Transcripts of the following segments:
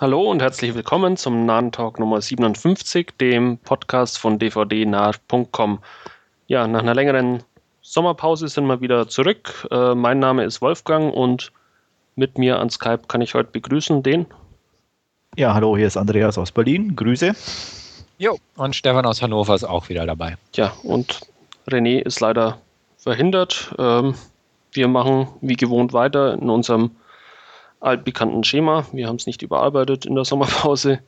Hallo und herzlich willkommen zum Nahen Talk Nummer 57, dem Podcast von dvdnah.com. Ja, nach einer längeren Sommerpause sind wir wieder zurück. Äh, mein Name ist Wolfgang und mit mir an Skype kann ich heute begrüßen den. Ja, hallo, hier ist Andreas aus Berlin. Grüße. Jo, und Stefan aus Hannover ist auch wieder dabei. Ja, und René ist leider verhindert. Ähm, wir machen wie gewohnt weiter in unserem altbekannten Schema. Wir haben es nicht überarbeitet in der Sommerpause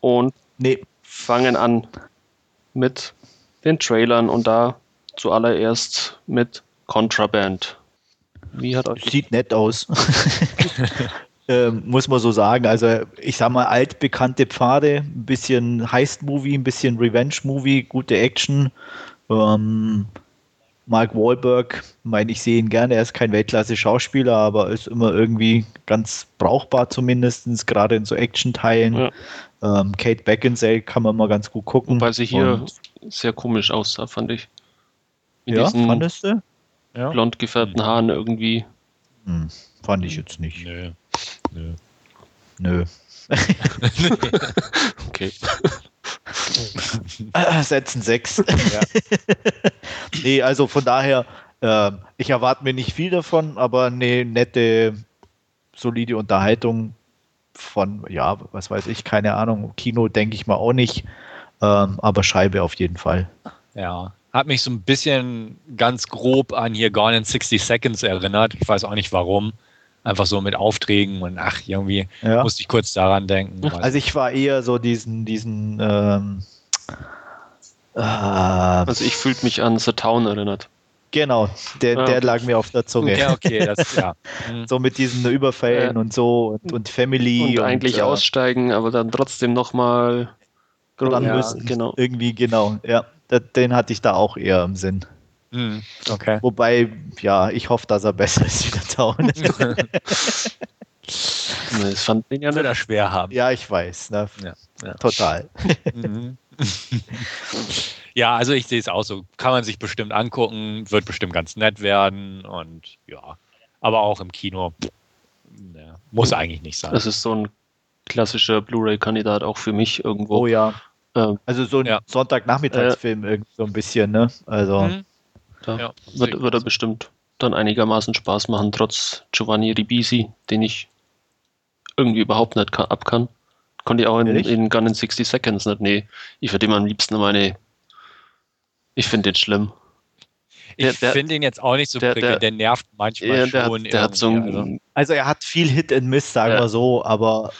und nee. fangen an mit den Trailern und da zuallererst mit Contraband. Wie hat euch Sieht nett aus. ähm, muss man so sagen. Also ich sag mal altbekannte Pfade, ein bisschen Heist-Movie, ein bisschen Revenge-Movie, gute Action. Ähm, Mark Wahlberg, meine ich sehe ihn gerne, er ist kein Weltklasse-Schauspieler, aber ist immer irgendwie ganz brauchbar zumindest, gerade in so Action-Teilen. Ja. Ähm, Kate Beckinsale kann man mal ganz gut gucken. Weil sie hier Und sehr komisch aussah, fand ich. Mit ja, fandest du? Ja. blond gefärbten Haaren irgendwie. Hm, fand ich jetzt nicht. Nö. Nö. Nö. okay. Setzen sechs. Ja. nee, also von daher, äh, ich erwarte mir nicht viel davon, aber eine nette, solide Unterhaltung von, ja, was weiß ich, keine Ahnung. Kino denke ich mal auch nicht, ähm, aber Scheibe auf jeden Fall. Ja, hat mich so ein bisschen ganz grob an hier Gone in 60 Seconds erinnert. Ich weiß auch nicht warum einfach so mit Aufträgen und ach, irgendwie ja. musste ich kurz daran denken. Also ich war eher so diesen, diesen ähm, äh, Also ich fühlte mich an The Town erinnert. Genau, der, ah, der lag mir auf der Zunge. Ja, okay, das, ja. so mit diesen Überfällen äh, und so und, und Family. Und, und eigentlich äh, aussteigen, aber dann trotzdem nochmal ran ja, müssen. Genau. Irgendwie, genau, ja. Den hatte ich da auch eher im Sinn. Hm, okay. Wobei, ja, ich hoffe, dass er besser ist wie der Town. das fand den ja nicht schwer haben. Ja, ich weiß. Ne? Ja, ja. Total. Mhm. ja, also ich sehe es auch so. Kann man sich bestimmt angucken, wird bestimmt ganz nett werden und ja. Aber auch im Kino ne, muss eigentlich nicht sein. Das ist so ein klassischer Blu-ray-Kandidat auch für mich irgendwo. Oh ja. Ähm, also so ein ja. Sonntagnachmittagsfilm äh, so ein bisschen, ne? Also. Mhm. Da ja, wird, wird er bestimmt dann einigermaßen Spaß machen, trotz Giovanni Ribisi, den ich irgendwie überhaupt nicht kann, ab kann. Konnte ich auch in, in Gun in 60 Seconds nicht. Nee, ich würde ihm am liebsten meine. Ich finde den schlimm. Ich finde ihn jetzt auch nicht so der, der, der nervt manchmal ja, der schon. Hat, der hat so ein, also. also. er hat viel Hit and Miss, sagen ja. wir so, aber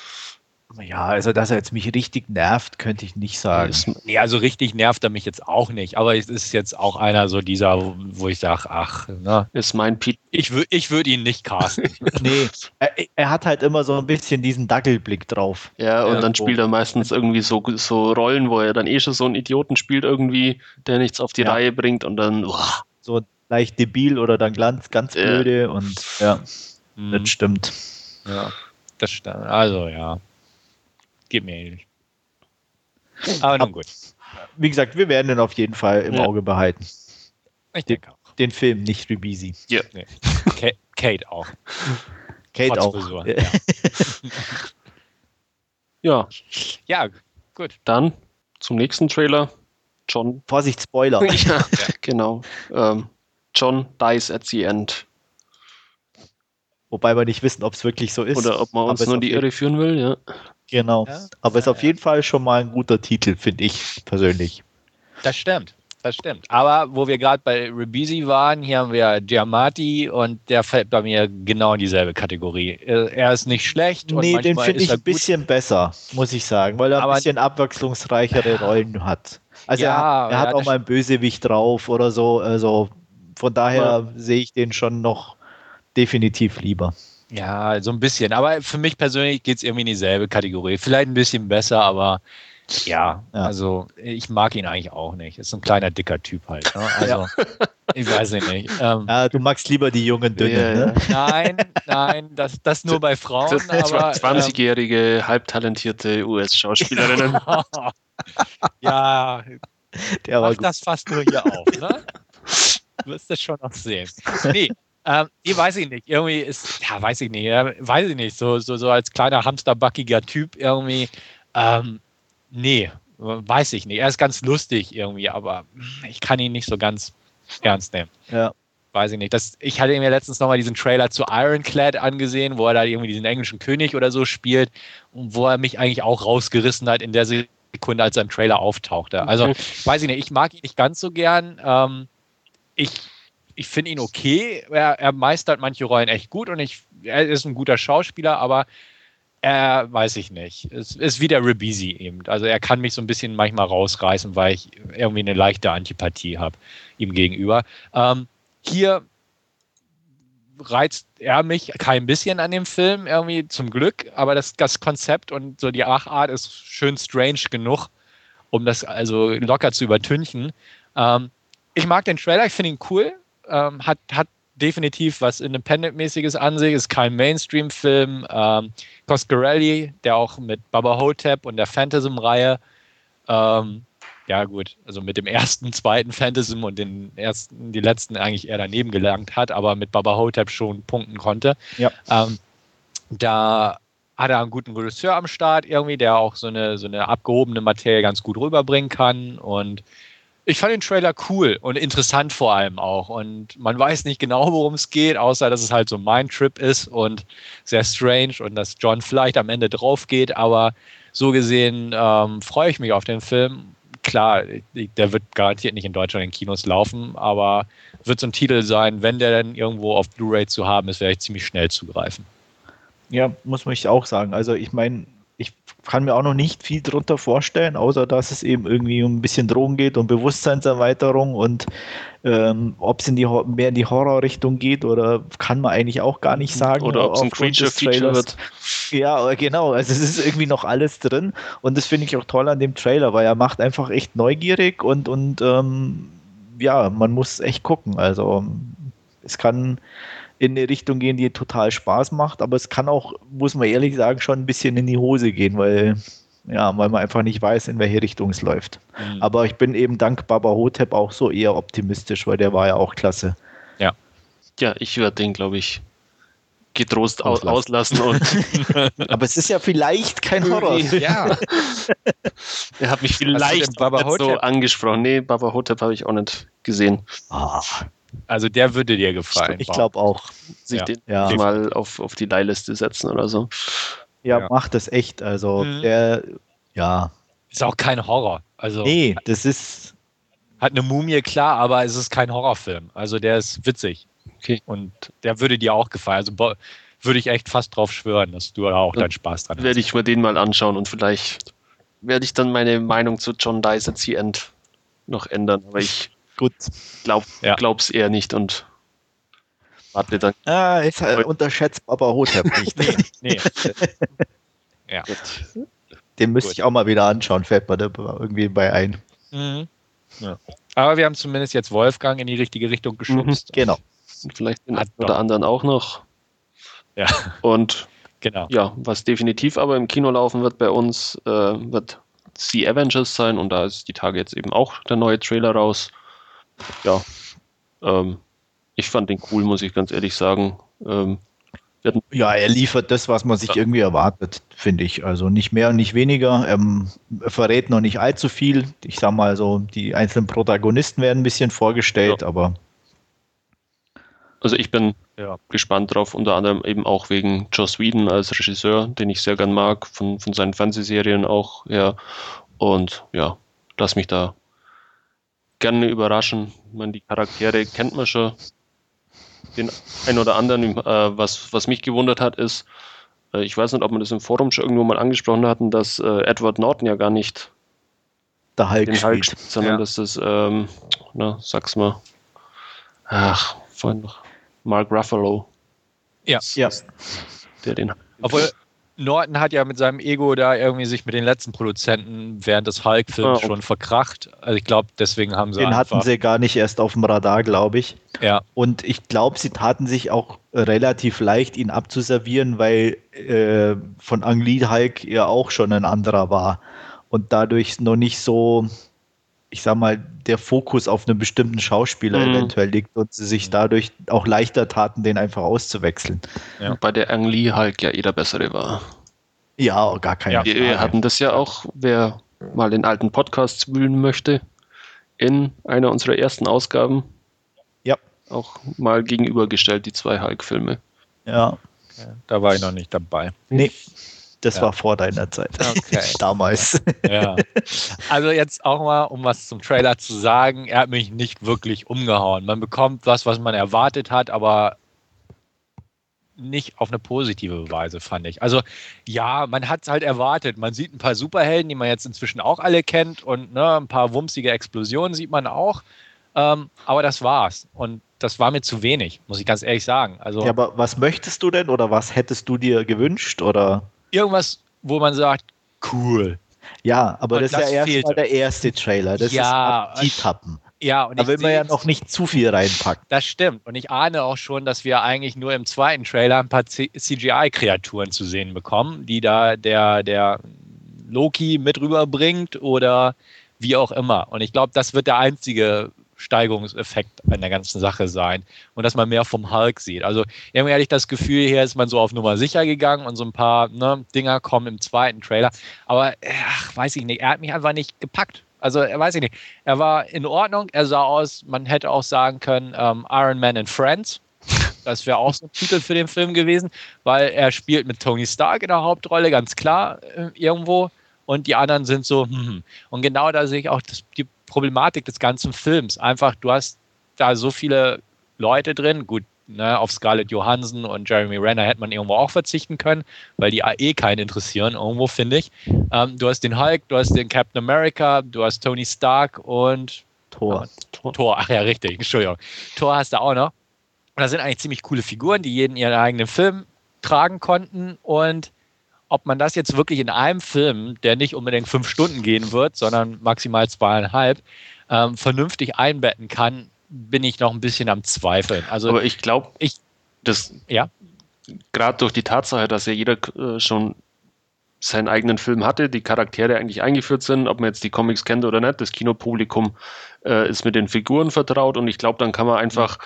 ja, also dass er jetzt mich richtig nervt, könnte ich nicht sagen. Nee, also richtig nervt er mich jetzt auch nicht. Aber es ist jetzt auch einer so dieser, wo ich sage, ach, ne? Ist mein Pete. Ich, wür, ich würde ihn nicht casten. nee, er, er, hat halt immer so ein bisschen diesen Dackelblick drauf. Ja, und ja, dann spielt er meistens irgendwie so, so Rollen, wo er dann eh schon so einen Idioten spielt irgendwie, der nichts auf die ja. Reihe bringt und dann. Uah. So leicht debil oder dann ganz, ganz blöde ja. und ja, mhm. das stimmt. Ja, das stimmt. Also ja geht mir ähnlich. Aber nun gut. Wie gesagt, wir werden den auf jeden Fall im ja. Auge behalten. Ich denke auch. Den Film, nicht Rebisi. Ja. Nee. Kate auch. Kate Trotz auch. Ja. ja. Ja, gut. Dann zum nächsten Trailer. John. Vorsicht, Spoiler. ja, genau. Ähm, John dies at the end. Wobei wir nicht wissen, ob es wirklich so ist. Oder ob man uns nur die Irre führen will, ja. Genau. Ja? Aber ist auf jeden Fall schon mal ein guter Titel, finde ich persönlich. Das stimmt. Das stimmt. Aber wo wir gerade bei Ribisi waren, hier haben wir Giamatti und der fällt bei mir genau in dieselbe Kategorie. Äh, er ist nicht schlecht. Nee, den finde ich ein bisschen besser, muss ich sagen, weil er Aber ein bisschen abwechslungsreichere Rollen hat. Also ja, er, er hat auch mal einen Bösewicht drauf oder so. Also von daher ja. sehe ich den schon noch definitiv lieber. Ja, so ein bisschen. Aber für mich persönlich geht es irgendwie in dieselbe Kategorie. Vielleicht ein bisschen besser, aber ja, ja, also ich mag ihn eigentlich auch nicht. Ist so ein kleiner, dicker Typ halt. Ne? Also, ja. ich weiß nicht. Ähm, ja, du magst lieber die jungen Dünnen, yeah. ne? Nein, nein, das, das nur bei Frauen. Das, aber, 20-jährige, ähm, halbtalentierte US-Schauspielerinnen. ja, der mach das fast nur hier auf, ne? Du wirst das schon noch sehen. Nee, Ähm, ich weiß ich nicht. Irgendwie ist, ja, weiß ich nicht. Ja, weiß ich nicht. So, so, so als kleiner hamsterbackiger Typ irgendwie. Ähm, nee, weiß ich nicht. Er ist ganz lustig irgendwie, aber ich kann ihn nicht so ganz ernst nehmen. Ja. Weiß ich nicht. Das, ich hatte mir letztens nochmal diesen Trailer zu Ironclad angesehen, wo er da irgendwie diesen englischen König oder so spielt und wo er mich eigentlich auch rausgerissen hat in der Sekunde, als er im Trailer auftauchte. Also, weiß ich nicht. Ich mag ihn nicht ganz so gern. Ähm, ich ich finde ihn okay. Er, er, meistert manche Rollen echt gut und ich, er ist ein guter Schauspieler, aber er weiß ich nicht. Es ist wie der Ribisi eben. Also er kann mich so ein bisschen manchmal rausreißen, weil ich irgendwie eine leichte Antipathie habe ihm gegenüber. Ähm, hier reizt er mich kein bisschen an dem Film, irgendwie zum Glück, aber das, das Konzept und so die Achart ist schön strange genug, um das also locker zu übertünchen. Ähm, ich mag den Trailer, ich finde ihn cool ähm, hat, hat definitiv was Independent-mäßiges an sich, ist kein Mainstream-Film. Ähm, Coscarelli, der auch mit Baba Hotep und der Phantasm-Reihe, ähm, ja gut, also mit dem ersten, zweiten Phantasm und den ersten, die letzten eigentlich eher daneben gelangt hat, aber mit Baba Hotep schon punkten konnte. Ja. Ähm, da hat er einen guten Regisseur am Start irgendwie, der auch so eine, so eine abgehobene Materie ganz gut rüberbringen kann und ich fand den Trailer cool und interessant vor allem auch. Und man weiß nicht genau, worum es geht, außer dass es halt so mein Trip ist und sehr strange und dass John vielleicht am Ende drauf geht. Aber so gesehen ähm, freue ich mich auf den Film. Klar, der wird garantiert nicht in Deutschland in Kinos laufen, aber wird so ein Titel sein, wenn der dann irgendwo auf Blu-ray zu haben ist, werde ich ziemlich schnell zugreifen. Ja, muss man auch sagen. Also ich meine, ich kann mir auch noch nicht viel darunter vorstellen, außer dass es eben irgendwie um ein bisschen Drogen geht und Bewusstseinserweiterung und ähm, ob es in die, mehr in die Horrorrichtung geht oder kann man eigentlich auch gar nicht sagen. Oder ob es ein Creature-Feature wird. Ja, genau. Also es ist irgendwie noch alles drin und das finde ich auch toll an dem Trailer, weil er macht einfach echt neugierig und, und ähm, ja, man muss echt gucken. Also es kann in eine Richtung gehen, die total Spaß macht, aber es kann auch, muss man ehrlich sagen, schon ein bisschen in die Hose gehen, weil ja, weil man einfach nicht weiß, in welche Richtung es läuft. Mhm. Aber ich bin eben dank Baba Hotep auch so eher optimistisch, weil der war ja auch klasse. Ja. Ja, ich werde den, glaube ich, getrost auslassen. auslassen Aber es ist ja vielleicht kein Horror. Ja. er hat mich vielleicht Baba so angesprochen. Nee, Baba Hotep habe ich auch nicht gesehen. Ah. Also der würde dir gefallen. Ich glaube auch. Sich ja. den ja. mal auf, auf die Leihliste setzen oder so. Ja, ja. macht das echt. Also mhm. der, ja. Ist auch kein Horror. Also, nee, das ist. Hat eine Mumie, klar, aber es ist kein Horrorfilm. Also der ist witzig. Okay. Und der würde dir auch gefallen. Also würde ich echt fast drauf schwören, dass du da auch deinen Spaß dran hast. Werde ich mir den mal anschauen und vielleicht werde ich dann meine Meinung zu John Dice at the End noch ändern. Aber ich Gut. Glaub, ja. Glaub's eher nicht und warte dann. Ah, ist halt unterschätzt Baba Hotep nicht. nee, nee. ja. Den müsste ich auch mal wieder anschauen, fällt mir da irgendwie bei ein. Mhm. Ja. Aber wir haben zumindest jetzt Wolfgang in die richtige Richtung geschubst. Mhm, genau. Und vielleicht den einen oder anderen auch noch. Ja. Und genau. ja, was definitiv aber im Kino laufen wird bei uns, äh, wird The Avengers sein und da ist die Tage jetzt eben auch der neue Trailer raus ja, ähm, ich fand den cool, muss ich ganz ehrlich sagen. Ähm, ja, er liefert das, was man sich ja. irgendwie erwartet, finde ich. Also nicht mehr und nicht weniger. Ähm, er verrät noch nicht allzu viel. Ich sag mal so, die einzelnen Protagonisten werden ein bisschen vorgestellt, ja. aber. Also ich bin ja. gespannt drauf, unter anderem eben auch wegen Joss Whedon als Regisseur, den ich sehr gern mag, von, von seinen Fernsehserien auch her. Und ja, lass mich da gerne überraschen. Ich meine, die Charaktere kennt man schon. Den ein oder anderen, äh, was, was mich gewundert hat, ist, äh, ich weiß nicht, ob wir das im Forum schon irgendwo mal angesprochen hatten, dass äh, Edward Norton ja gar nicht der Hulk den Hulk spielt, sondern ja. dass das, ähm, na, sag's mal, ach, vorhin noch, Mark Ruffalo. Ja. ja. Der den Obwohl, Norton hat ja mit seinem Ego da irgendwie sich mit den letzten Produzenten während des Hulk-Films oh. schon verkracht. Also ich glaube, deswegen haben sie. Den hatten sie gar nicht erst auf dem Radar, glaube ich. Ja. Und ich glaube, sie taten sich auch relativ leicht, ihn abzuservieren, weil äh, von Ang Lee Hulk ja auch schon ein anderer war. Und dadurch noch nicht so ich sag mal, der Fokus auf einen bestimmten Schauspieler mhm. eventuell liegt und sie sich dadurch auch leichter taten, den einfach auszuwechseln. Ja. Bei der Ang Lee Hulk ja eh der bessere war. Ja, gar keine ja, Frage. Wir hatten das ja auch, wer mal in alten Podcasts wühlen möchte, in einer unserer ersten Ausgaben. Ja. Auch mal gegenübergestellt, die zwei Hulk-Filme. Ja. Okay. Da war ich noch nicht dabei. Nee. Das ja. war vor deiner Zeit. Okay. Damals. Ja. Also jetzt auch mal, um was zum Trailer zu sagen, er hat mich nicht wirklich umgehauen. Man bekommt was, was man erwartet hat, aber nicht auf eine positive Weise, fand ich. Also ja, man hat es halt erwartet. Man sieht ein paar Superhelden, die man jetzt inzwischen auch alle kennt und ne, ein paar wumsige Explosionen sieht man auch. Ähm, aber das war's. Und das war mir zu wenig, muss ich ganz ehrlich sagen. Also, ja, aber was möchtest du denn oder was hättest du dir gewünscht? Oder? Irgendwas, wo man sagt, cool. Ja, aber und das, das ist ja erstmal der erste Trailer. Das ja, ist die Tappen. Ja, und da will man ja noch nicht zu viel reinpacken. Das stimmt. Und ich ahne auch schon, dass wir eigentlich nur im zweiten Trailer ein paar CGI-Kreaturen zu sehen bekommen, die da der, der Loki mit rüberbringt oder wie auch immer. Und ich glaube, das wird der einzige Steigerungseffekt an der ganzen Sache sein und dass man mehr vom Hulk sieht. Also irgendwie hatte ich das Gefühl, hier ist man so auf Nummer sicher gegangen und so ein paar ne, Dinger kommen im zweiten Trailer. Aber ach, weiß ich nicht, er hat mich einfach nicht gepackt. Also, weiß ich nicht. Er war in Ordnung. Er sah aus, man hätte auch sagen können, ähm, Iron Man and Friends. Das wäre auch so ein Titel für den Film gewesen, weil er spielt mit Tony Stark in der Hauptrolle, ganz klar, äh, irgendwo. Und die anderen sind so, hm. hm. Und genau da sehe ich auch das, die Problematik des ganzen Films. Einfach, du hast da so viele Leute drin. Gut, Ne, auf Scarlett Johansson und Jeremy Renner hätte man irgendwo auch verzichten können, weil die eh keinen interessieren, irgendwo finde ich. Ähm, du hast den Hulk, du hast den Captain America, du hast Tony Stark und Thor. Äh, Thor, ach ja, richtig, Entschuldigung. Thor hast du auch noch. Und das sind eigentlich ziemlich coole Figuren, die jeden ihren eigenen Film tragen konnten und ob man das jetzt wirklich in einem Film, der nicht unbedingt fünf Stunden gehen wird, sondern maximal zweieinhalb, ähm, vernünftig einbetten kann, bin ich noch ein bisschen am Zweifeln. Also, Aber ich glaube, ich, das, ja? gerade durch die Tatsache, dass ja jeder äh, schon seinen eigenen Film hatte, die Charaktere eigentlich eingeführt sind, ob man jetzt die Comics kennt oder nicht, das Kinopublikum äh, ist mit den Figuren vertraut und ich glaube, dann kann man einfach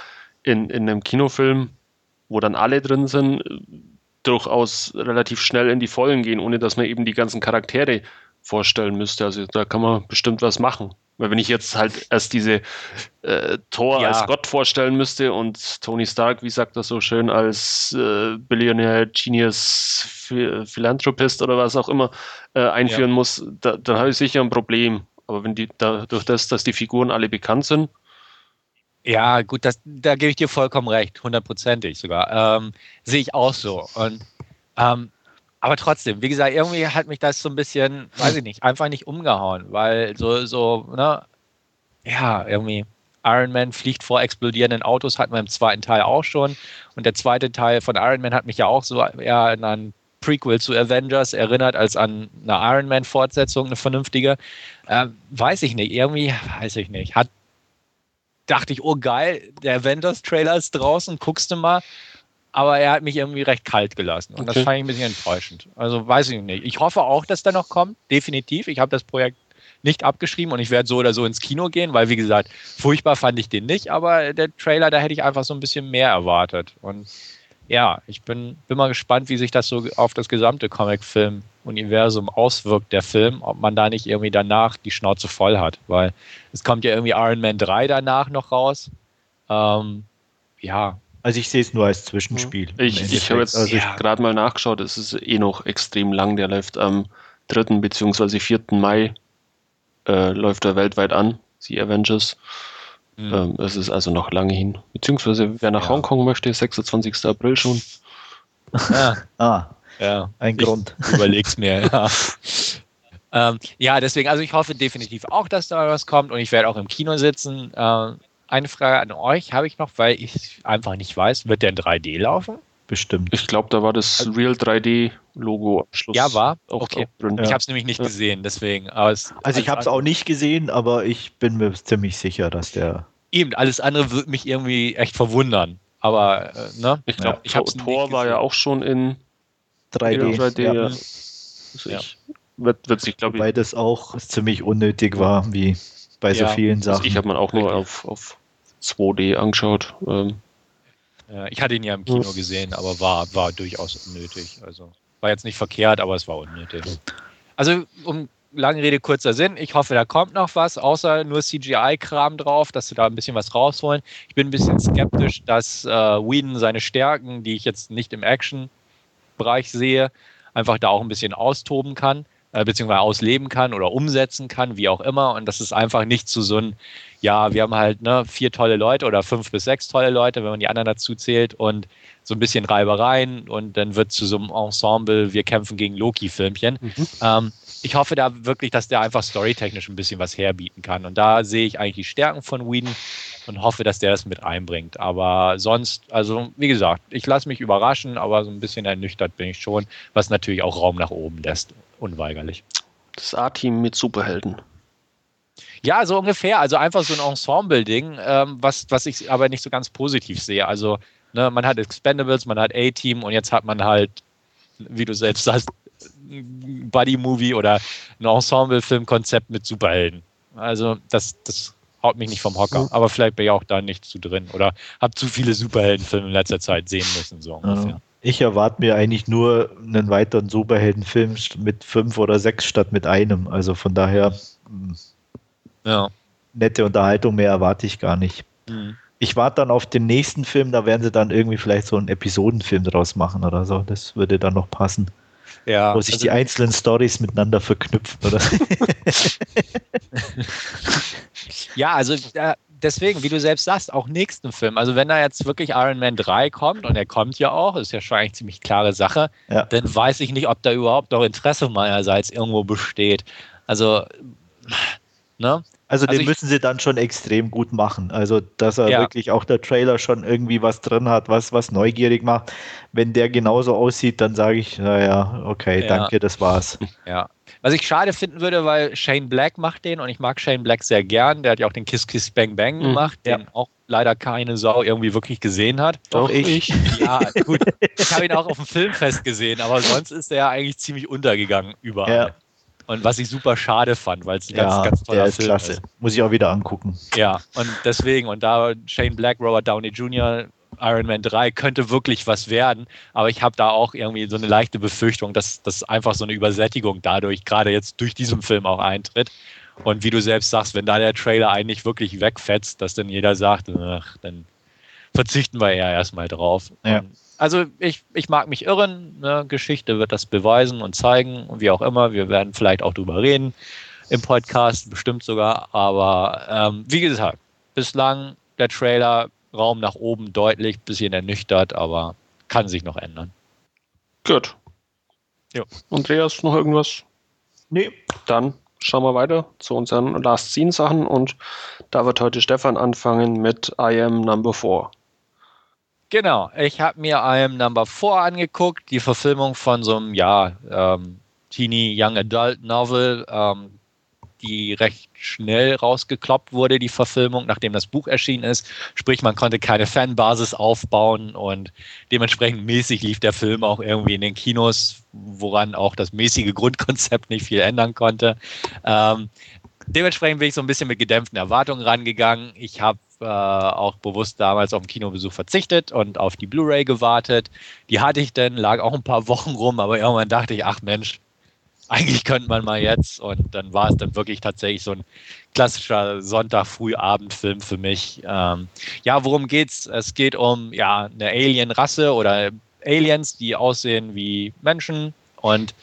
in, in einem Kinofilm, wo dann alle drin sind, durchaus relativ schnell in die Vollen gehen, ohne dass man eben die ganzen Charaktere vorstellen müsste. Also da kann man bestimmt was machen. Weil wenn ich jetzt halt erst diese äh, Thor ja. als Gott vorstellen müsste und Tony Stark, wie sagt das so schön, als äh, Billionaire Genius Philanthropist oder was auch immer äh, einführen ja. muss, da, dann habe ich sicher ein Problem. Aber wenn die dadurch das, dass die Figuren alle bekannt sind. Ja, gut, das, da gebe ich dir vollkommen recht, hundertprozentig sogar. Ähm, sehe ich auch so. Und ähm, aber trotzdem, wie gesagt, irgendwie hat mich das so ein bisschen, weiß ich nicht, einfach nicht umgehauen, weil so, so, ne, ja, irgendwie Iron Man fliegt vor explodierenden Autos, hatten wir im zweiten Teil auch schon. Und der zweite Teil von Iron Man hat mich ja auch so eher an ein Prequel zu Avengers erinnert als an eine Iron Man-Fortsetzung, eine vernünftige. Äh, weiß ich nicht, irgendwie, weiß ich nicht. Hat, dachte ich, oh geil, der Avengers-Trailer ist draußen, guckst du mal aber er hat mich irgendwie recht kalt gelassen. Und okay. das fand ich ein bisschen enttäuschend. Also weiß ich nicht. Ich hoffe auch, dass der noch kommt, definitiv. Ich habe das Projekt nicht abgeschrieben und ich werde so oder so ins Kino gehen, weil wie gesagt, furchtbar fand ich den nicht, aber der Trailer, da hätte ich einfach so ein bisschen mehr erwartet. Und ja, ich bin, bin mal gespannt, wie sich das so auf das gesamte Comic-Film-Universum auswirkt, der Film, ob man da nicht irgendwie danach die Schnauze voll hat, weil es kommt ja irgendwie Iron Man 3 danach noch raus. Ähm, ja, also ich sehe es nur als Zwischenspiel. Ich, ich habe jetzt also ja. gerade mal nachgeschaut, es ist eh noch extrem lang. Der läuft am 3. bzw. 4. Mai äh, läuft er weltweit an, die Avengers. Mhm. Ähm, es ist also noch lange hin. Beziehungsweise wer nach ja. Hongkong möchte, 26. April schon. Ja. ah, ja. ein ich Grund. Überleg's mir, ja. ähm, ja, deswegen, also ich hoffe definitiv auch, dass da was kommt und ich werde auch im Kino sitzen. Ähm, eine Frage an euch habe ich noch, weil ich einfach nicht weiß, wird der in 3D laufen? Bestimmt. Ich glaube, da war das also Real 3D-Logo Schluss. Ja, war? Auch, okay. Auch drin. Ich habe es nämlich nicht ja. gesehen, deswegen. Es, also ich habe es auch nicht gesehen, aber ich bin mir ziemlich sicher, dass der... Eben, alles andere würde mich irgendwie echt verwundern. Aber, äh, ne? Ich glaube, ja. Tor war ja auch schon in 3D. 3D ja. Also ich, wird, wird sich, glaube ich... Weil das auch ziemlich unnötig war, wie bei ja. so vielen Sachen. Also ich habe mir auch nur auf, auf 2D angeschaut. Ähm. ich hatte ihn ja im Kino gesehen, aber war, war durchaus unnötig. Also war jetzt nicht verkehrt, aber es war unnötig. Also um lange Rede, kurzer Sinn. Ich hoffe, da kommt noch was, außer nur CGI-Kram drauf, dass sie da ein bisschen was rausholen. Ich bin ein bisschen skeptisch, dass äh, Whedon seine Stärken, die ich jetzt nicht im Action-Bereich sehe, einfach da auch ein bisschen austoben kann, äh, beziehungsweise ausleben kann oder umsetzen kann, wie auch immer. Und das ist einfach nicht zu so ein, ja, wir haben halt ne, vier tolle Leute oder fünf bis sechs tolle Leute, wenn man die anderen dazu zählt und so ein bisschen Reibereien und dann wird zu so einem Ensemble, wir kämpfen gegen Loki-Filmchen. Mhm. Ähm, ich hoffe da wirklich, dass der einfach storytechnisch ein bisschen was herbieten kann. Und da sehe ich eigentlich die Stärken von Whedon und hoffe, dass der das mit einbringt. Aber sonst, also wie gesagt, ich lasse mich überraschen, aber so ein bisschen ernüchtert bin ich schon, was natürlich auch Raum nach oben lässt, unweigerlich. Das A-Team mit Superhelden. Ja, so ungefähr. Also einfach so ein Ensemble-Ding, ähm, was, was ich aber nicht so ganz positiv sehe. Also ne, man hat Expendables, man hat A-Team und jetzt hat man halt, wie du selbst sagst, Buddy-Movie oder ein Ensemble-Filmkonzept mit Superhelden. Also das, das haut mich nicht vom Hocker. Aber vielleicht bin ich auch da nicht zu drin oder habe zu viele Superheldenfilme in letzter Zeit sehen müssen. So ungefähr. Ich erwarte mir eigentlich nur einen weiteren Superheldenfilm mit fünf oder sechs statt mit einem. Also von daher hm, ja. nette Unterhaltung mehr erwarte ich gar nicht. Mhm. Ich warte dann auf den nächsten Film, da werden sie dann irgendwie vielleicht so einen Episodenfilm draus machen oder so. Das würde dann noch passen. Ja, wo sich also die einzelnen Stories miteinander verknüpfen, oder? ja, also äh, deswegen, wie du selbst sagst, auch nächsten Film. Also wenn da jetzt wirklich Iron Man 3 kommt, und er kommt ja auch, ist ja schon eigentlich ziemlich klare Sache, ja. dann weiß ich nicht, ob da überhaupt noch Interesse meinerseits irgendwo besteht. Also, ne? Also, also den müssen sie dann schon extrem gut machen. Also, dass er ja. wirklich auch der Trailer schon irgendwie was drin hat, was, was neugierig macht. Wenn der genauso aussieht, dann sage ich, naja, okay, ja. danke, das war's. Ja. Was ich schade finden würde, weil Shane Black macht den und ich mag Shane Black sehr gern. Der hat ja auch den Kiss Kiss Bang Bang mhm. gemacht, ja. den auch leider keine Sau irgendwie wirklich gesehen hat. Doch, Doch ich. Ja, gut. Ich habe ihn auch auf dem Filmfest gesehen, aber sonst ist er ja eigentlich ziemlich untergegangen überall. Und was ich super schade fand, weil es ein ja, ganz, ganz toller ist Film klasse. ist. Muss ich auch wieder angucken. Ja, und deswegen, und da Shane Black, Robert Downey Jr., Iron Man 3 könnte wirklich was werden, aber ich habe da auch irgendwie so eine leichte Befürchtung, dass, dass einfach so eine Übersättigung dadurch, gerade jetzt durch diesen Film auch eintritt. Und wie du selbst sagst, wenn da der Trailer eigentlich wirklich wegfetzt, dass dann jeder sagt, ach, dann verzichten wir eher erstmal drauf. Ja. Und also ich, ich mag mich irren. Ne? Geschichte wird das beweisen und zeigen und wie auch immer. Wir werden vielleicht auch drüber reden im Podcast, bestimmt sogar. Aber ähm, wie gesagt, bislang der Trailer Raum nach oben deutlich, bisschen ernüchtert, aber kann sich noch ändern. Gut. Ja. Andreas, noch irgendwas? Nee. Dann schauen wir weiter zu unseren Last Scene Sachen und da wird heute Stefan anfangen mit I am Number 4. Genau, ich habe mir I Am Number 4 angeguckt, die Verfilmung von so einem, ja, ähm, Teenie Young Adult Novel, ähm, die recht schnell rausgekloppt wurde, die Verfilmung, nachdem das Buch erschienen ist. Sprich, man konnte keine Fanbasis aufbauen und dementsprechend mäßig lief der Film auch irgendwie in den Kinos, woran auch das mäßige Grundkonzept nicht viel ändern konnte. Ähm, dementsprechend bin ich so ein bisschen mit gedämpften Erwartungen rangegangen. Ich habe äh, auch bewusst damals auf den Kinobesuch verzichtet und auf die Blu-ray gewartet. Die hatte ich dann, lag auch ein paar Wochen rum, aber irgendwann dachte ich, ach Mensch, eigentlich könnte man mal jetzt. Und dann war es dann wirklich tatsächlich so ein klassischer Sonntag-Frühabend-Film für mich. Ähm, ja, worum geht's? Es geht um ja eine Alien-Rasse oder Aliens, die aussehen wie Menschen und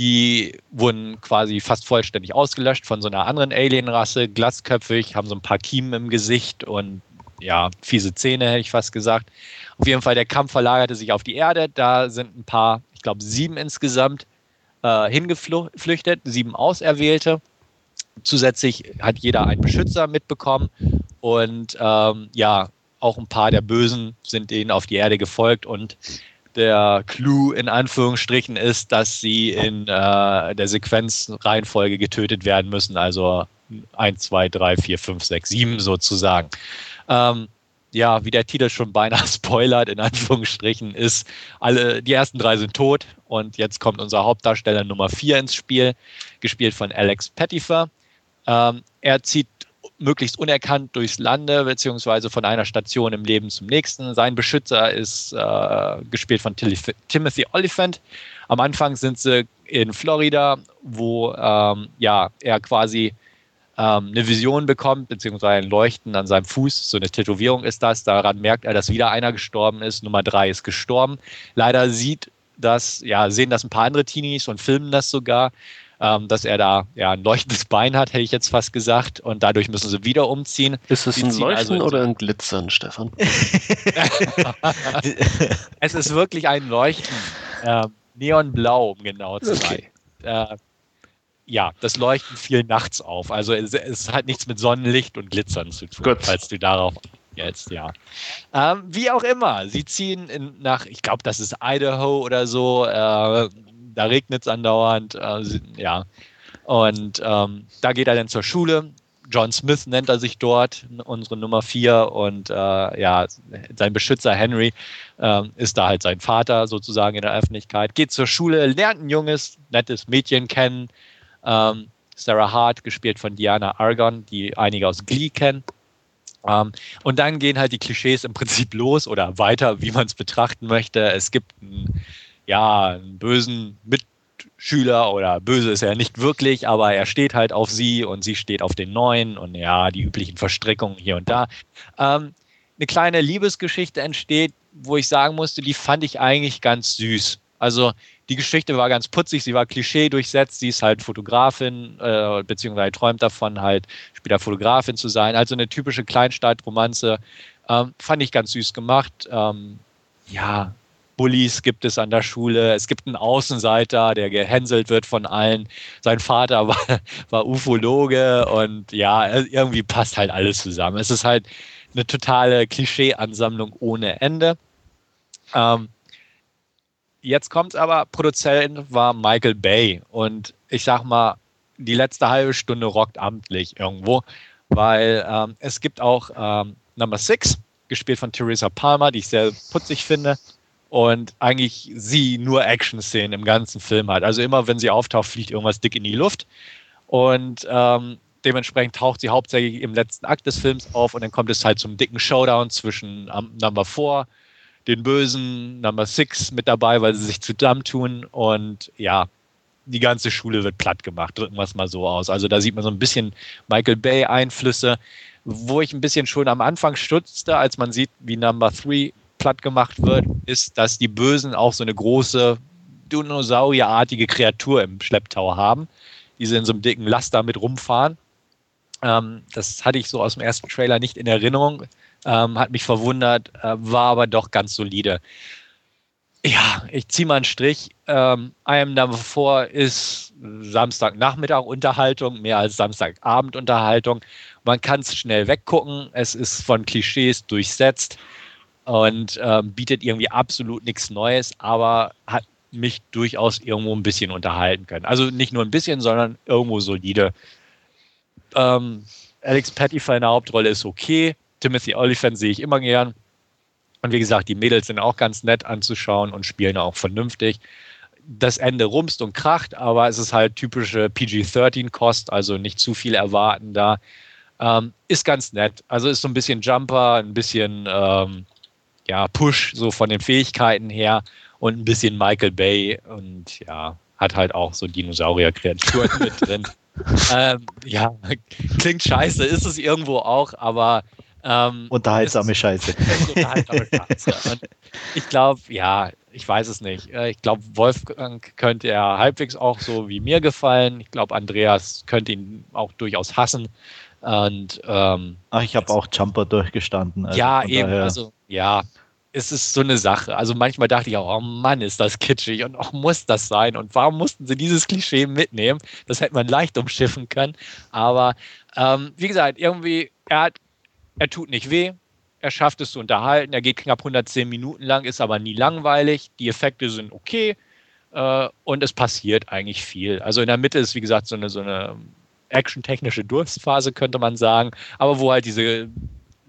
die wurden quasi fast vollständig ausgelöscht von so einer anderen Alienrasse, glatzköpfig, haben so ein paar Kiemen im Gesicht und ja, fiese Zähne, hätte ich fast gesagt. Auf jeden Fall, der Kampf verlagerte sich auf die Erde. Da sind ein paar, ich glaube sieben insgesamt, äh, hingeflüchtet, sieben Auserwählte. Zusätzlich hat jeder einen Beschützer mitbekommen und ähm, ja, auch ein paar der Bösen sind denen auf die Erde gefolgt und der Clou in Anführungsstrichen ist, dass sie in äh, der Sequenzreihenfolge getötet werden müssen, also 1, 2, 3, 4, 5, 6, 7 sozusagen. Ähm, ja, wie der Titel schon beinahe spoilert, in Anführungsstrichen, ist, alle, die ersten drei sind tot und jetzt kommt unser Hauptdarsteller Nummer 4 ins Spiel, gespielt von Alex Pettifer. Ähm, er zieht möglichst unerkannt durchs Lande, beziehungsweise von einer Station im Leben zum nächsten. Sein Beschützer ist äh, gespielt von Timothy Oliphant. Am Anfang sind sie in Florida, wo ähm, ja, er quasi ähm, eine Vision bekommt, beziehungsweise ein Leuchten an seinem Fuß. So eine Tätowierung ist das. Daran merkt er, dass wieder einer gestorben ist. Nummer drei ist gestorben. Leider sieht das, ja, sehen das ein paar andere Teenies und filmen das sogar ähm, dass er da ja ein leuchtendes Bein hat, hätte ich jetzt fast gesagt. Und dadurch müssen sie wieder umziehen. Ist es ein Leuchten also oder ein Glitzern, Stefan? es ist wirklich ein Leuchten. Äh, Neonblau, um genau zu sein. Okay. Äh, ja, das Leuchten fiel nachts auf. Also es, es, hat nichts mit Sonnenlicht und Glitzern zu tun, Gut. falls du darauf jetzt, ja. Ähm, wie auch immer, sie ziehen in, nach, ich glaube, das ist Idaho oder so, äh, da regnet es andauernd, äh, ja. Und ähm, da geht er dann zur Schule. John Smith nennt er sich dort, unsere Nummer vier. Und äh, ja, sein Beschützer Henry äh, ist da halt sein Vater sozusagen in der Öffentlichkeit. Geht zur Schule, lernt ein junges, nettes Mädchen kennen. Ähm, Sarah Hart, gespielt von Diana Argon, die einige aus Glee kennen. Um, ähm, und dann gehen halt die Klischees im Prinzip los oder weiter, wie man es betrachten möchte. Es gibt einen ja, einen bösen Mitschüler oder böse ist er nicht wirklich, aber er steht halt auf sie und sie steht auf den neuen und ja, die üblichen Verstrickungen hier und da. Ähm, eine kleine Liebesgeschichte entsteht, wo ich sagen musste, die fand ich eigentlich ganz süß. Also die Geschichte war ganz putzig, sie war Klischee durchsetzt, sie ist halt Fotografin, äh, beziehungsweise träumt davon, halt später Fotografin zu sein. Also eine typische Kleinstadtromanze. Ähm, fand ich ganz süß gemacht. Ähm, ja, Bullies gibt es an der Schule. Es gibt einen Außenseiter, der gehänselt wird von allen. Sein Vater war, war Ufologe und ja, irgendwie passt halt alles zusammen. Es ist halt eine totale Klischee-Ansammlung ohne Ende. Ähm, jetzt kommt aber, Produzent war Michael Bay und ich sag mal, die letzte halbe Stunde rockt amtlich irgendwo, weil ähm, es gibt auch ähm, Number Six, gespielt von Theresa Palmer, die ich sehr putzig finde und eigentlich sie nur Action-Szenen im ganzen Film hat. Also immer, wenn sie auftaucht, fliegt irgendwas dick in die Luft. Und ähm, dementsprechend taucht sie hauptsächlich im letzten Akt des Films auf und dann kommt es halt zum dicken Showdown zwischen um, Number 4, den bösen Number 6 mit dabei, weil sie sich zusammentun und ja, die ganze Schule wird platt gemacht, drücken wir es mal so aus. Also da sieht man so ein bisschen Michael Bay Einflüsse, wo ich ein bisschen schon am Anfang stutzte, als man sieht, wie Number 3 platt gemacht wird, ist, dass die Bösen auch so eine große dinosaurierartige Kreatur im Schlepptau haben, die sie in so einem dicken Laster mit rumfahren. Ähm, das hatte ich so aus dem ersten Trailer nicht in Erinnerung, ähm, hat mich verwundert, äh, war aber doch ganz solide. Ja, ich ziehe mal einen Strich. Ähm, I Am 4 ist Samstagnachmittag Unterhaltung, mehr als Samstagabend Unterhaltung. Man kann es schnell weggucken. Es ist von Klischees durchsetzt und ähm, bietet irgendwie absolut nichts Neues, aber hat mich durchaus irgendwo ein bisschen unterhalten können. Also nicht nur ein bisschen, sondern irgendwo solide. Ähm, Alex Patty für eine Hauptrolle ist okay. Timothy Oliphant sehe ich immer gern. Und wie gesagt, die Mädels sind auch ganz nett anzuschauen und spielen auch vernünftig. Das Ende rumst und kracht, aber es ist halt typische PG-13-Kost, also nicht zu viel erwarten da. Ähm, ist ganz nett. Also ist so ein bisschen Jumper, ein bisschen ähm, ja, Push so von den Fähigkeiten her und ein bisschen Michael Bay und ja, hat halt auch so Dinosaurier-Kreaturen mit drin. ähm, ja, klingt scheiße, ist es irgendwo auch, aber ähm, unterhaltsame Scheiße. Unterhaltsame Scheiße. Und ich glaube, ja, ich weiß es nicht. Äh, ich glaube, Wolfgang könnte er halbwegs auch so wie mir gefallen. Ich glaube, Andreas könnte ihn auch durchaus hassen. Und, ähm, Ach, ich habe auch Jumper durchgestanden. Also ja, eben. Daher. Also, ja, es ist so eine Sache. Also manchmal dachte ich auch, oh Mann, ist das kitschig und auch muss das sein und warum mussten sie dieses Klischee mitnehmen? Das hätte man leicht umschiffen können. Aber ähm, wie gesagt, irgendwie, er, hat, er tut nicht weh. Er schafft es zu unterhalten. Er geht knapp 110 Minuten lang, ist aber nie langweilig. Die Effekte sind okay äh, und es passiert eigentlich viel. Also in der Mitte ist, wie gesagt, so eine, so eine action-technische Durstphase, könnte man sagen, aber wo halt diese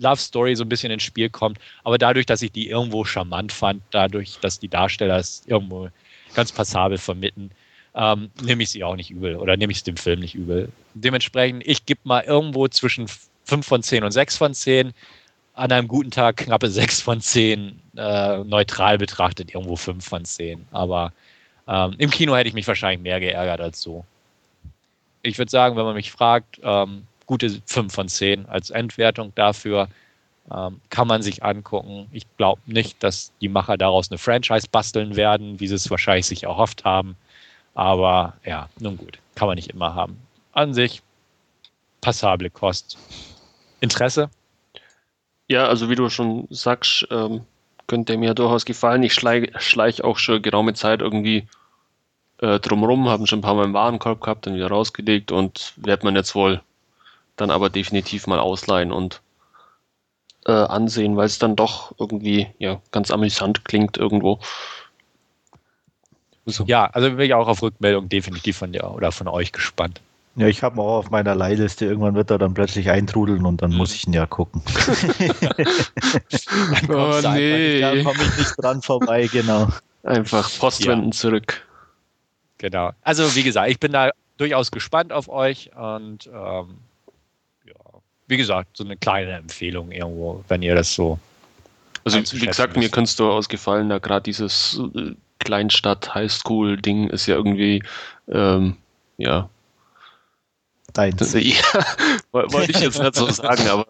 Love Story so ein bisschen ins Spiel kommt. Aber dadurch, dass ich die irgendwo charmant fand, dadurch, dass die Darsteller es irgendwo ganz passabel vermitteln, ähm, nehme ich sie auch nicht übel oder nehme ich es dem Film nicht übel. Dementsprechend, ich gebe mal irgendwo zwischen 5 von 10 und 6 von 10. An einem guten Tag knappe 6 von 10. Äh, neutral betrachtet irgendwo 5 von 10. Aber ähm, im Kino hätte ich mich wahrscheinlich mehr geärgert als so. Ich würde sagen, wenn man mich fragt, ähm, gute 5 von 10 als Endwertung dafür. Ähm, kann man sich angucken. Ich glaube nicht, dass die Macher daraus eine Franchise basteln werden, wie sie es wahrscheinlich sich erhofft haben. Aber ja, nun gut, kann man nicht immer haben. An sich passable Kost. Interesse? Ja, also wie du schon sagst, ähm, könnte mir durchaus gefallen. Ich schleiche schleich auch schon geraume Zeit irgendwie äh, drumrum, haben schon ein paar Mal im Warenkorb gehabt, dann wieder rausgelegt und wird man jetzt wohl dann aber definitiv mal ausleihen und äh, ansehen, weil es dann doch irgendwie ja ganz amüsant klingt irgendwo. So. Ja, also bin ich auch auf Rückmeldung definitiv von dir oder von euch gespannt. Ja, ich habe auch auf meiner Leihliste. Irgendwann wird er dann plötzlich eintrudeln und dann mhm. muss ich ihn ja gucken. dann oh, nee. da komme ich nicht dran vorbei, genau. Einfach Postwenden ja. zurück. Genau. Also wie gesagt, ich bin da durchaus gespannt auf euch und ähm, wie gesagt, so eine kleine Empfehlung irgendwo, wenn ihr das so. Also wie gesagt, mir kannst du ausgefallen, da gerade dieses äh, Kleinstadt Highschool-Ding ist ja irgendwie ähm, ja deins. Ja, wollte ich jetzt nicht so sagen, aber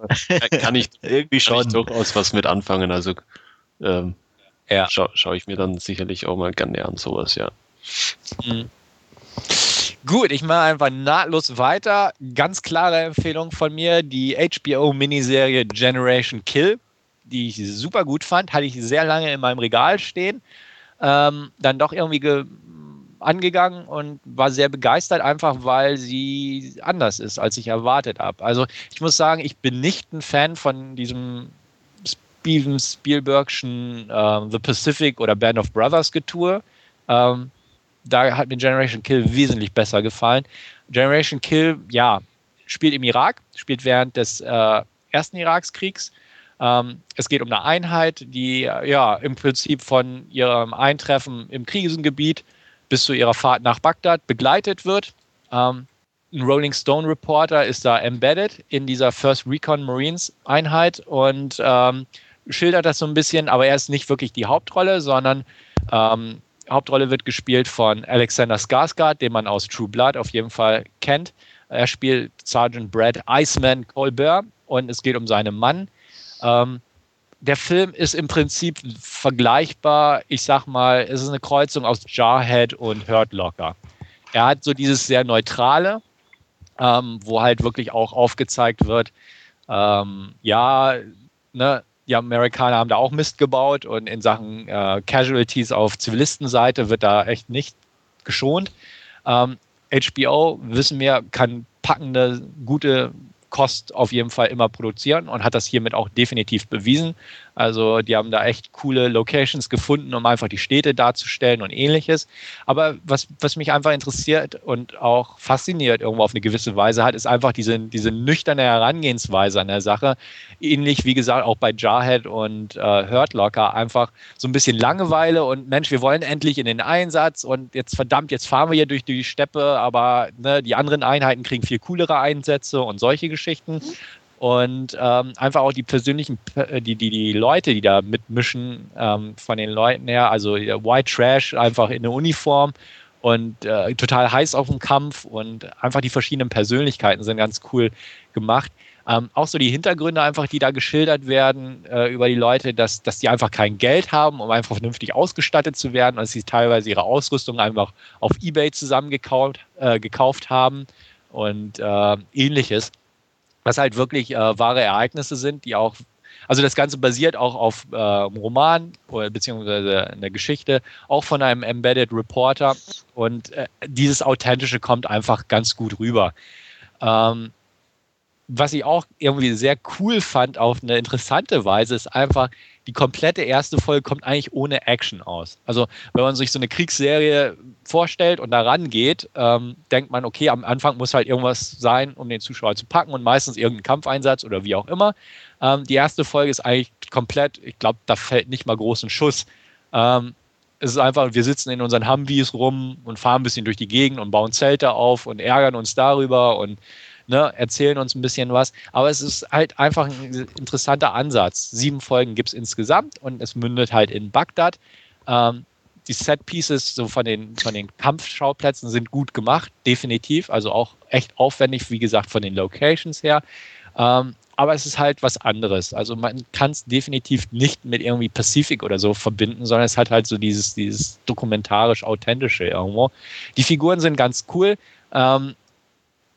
kann ich irgendwie schon ich durchaus was mit anfangen. Also ähm, ja. scha schaue ich mir dann sicherlich auch mal gerne an sowas, ja. Mhm. Gut, ich mache einfach nahtlos weiter. Ganz klare Empfehlung von mir, die HBO-Miniserie Generation Kill, die ich super gut fand, hatte ich sehr lange in meinem Regal stehen. Ähm, dann doch irgendwie angegangen und war sehr begeistert, einfach weil sie anders ist, als ich erwartet habe. Also ich muss sagen, ich bin nicht ein Fan von diesem Steven Spielbergschen äh, The Pacific oder Band of Brothers Getue. Ähm, da hat mir Generation Kill wesentlich besser gefallen. Generation Kill, ja, spielt im Irak, spielt während des äh, ersten Irakskriegs. Ähm, es geht um eine Einheit, die ja im Prinzip von ihrem Eintreffen im Krisengebiet bis zu ihrer Fahrt nach Bagdad begleitet wird. Ähm, ein Rolling Stone Reporter ist da embedded in dieser First Recon Marines Einheit und ähm, schildert das so ein bisschen, aber er ist nicht wirklich die Hauptrolle, sondern ähm, Hauptrolle wird gespielt von Alexander Skarsgård, den man aus True Blood auf jeden Fall kennt. Er spielt Sergeant Brad Iceman Colbert und es geht um seinen Mann. Ähm, der Film ist im Prinzip vergleichbar, ich sag mal, es ist eine Kreuzung aus Jarhead und Hurt Locker. Er hat so dieses sehr neutrale, ähm, wo halt wirklich auch aufgezeigt wird, ähm, ja, ne, die Amerikaner haben da auch Mist gebaut und in Sachen äh, Casualties auf Zivilistenseite wird da echt nicht geschont. Ähm, HBO, wissen wir, kann packende, gute Kost auf jeden Fall immer produzieren und hat das hiermit auch definitiv bewiesen. Also die haben da echt coole Locations gefunden, um einfach die Städte darzustellen und ähnliches. Aber was, was mich einfach interessiert und auch fasziniert irgendwo auf eine gewisse Weise hat, ist einfach diese, diese nüchterne Herangehensweise an der Sache. Ähnlich wie gesagt auch bei Jarhead und äh, Hurt einfach so ein bisschen Langeweile und Mensch, wir wollen endlich in den Einsatz und jetzt verdammt, jetzt fahren wir hier durch die Steppe, aber ne, die anderen Einheiten kriegen viel coolere Einsätze und solche Geschichten und ähm, einfach auch die persönlichen, äh, die, die, die Leute, die da mitmischen, ähm, von den Leuten her, also White Trash einfach in der Uniform und äh, total heiß auf dem Kampf und einfach die verschiedenen Persönlichkeiten sind ganz cool gemacht. Ähm, auch so die Hintergründe einfach, die da geschildert werden äh, über die Leute, dass, dass die einfach kein Geld haben, um einfach vernünftig ausgestattet zu werden und sie teilweise ihre Ausrüstung einfach auf Ebay zusammengekauft äh, gekauft haben und äh, ähnliches was halt wirklich äh, wahre Ereignisse sind, die auch, also das Ganze basiert auch auf äh, einem Roman oder beziehungsweise einer Geschichte, auch von einem Embedded Reporter und äh, dieses Authentische kommt einfach ganz gut rüber. Ähm, was ich auch irgendwie sehr cool fand auf eine interessante Weise, ist einfach, die komplette erste Folge kommt eigentlich ohne Action aus. Also wenn man sich so eine Kriegsserie vorstellt und da rangeht, ähm, denkt man, okay, am Anfang muss halt irgendwas sein, um den Zuschauer zu packen und meistens irgendein Kampfeinsatz oder wie auch immer. Ähm, die erste Folge ist eigentlich komplett, ich glaube, da fällt nicht mal großen Schuss. Ähm, es ist einfach, wir sitzen in unseren Humvees rum und fahren ein bisschen durch die Gegend und bauen Zelte auf und ärgern uns darüber und ne, erzählen uns ein bisschen was. Aber es ist halt einfach ein interessanter Ansatz. Sieben Folgen gibt es insgesamt und es mündet halt in Bagdad. Ähm, die Set-Pieces so von den, von den Kampfschauplätzen sind gut gemacht, definitiv. Also auch echt aufwendig, wie gesagt, von den Locations her. Ähm, aber es ist halt was anderes. Also man kann es definitiv nicht mit irgendwie Pazifik oder so verbinden, sondern es hat halt so dieses, dieses dokumentarisch authentische irgendwo. Die Figuren sind ganz cool, ähm,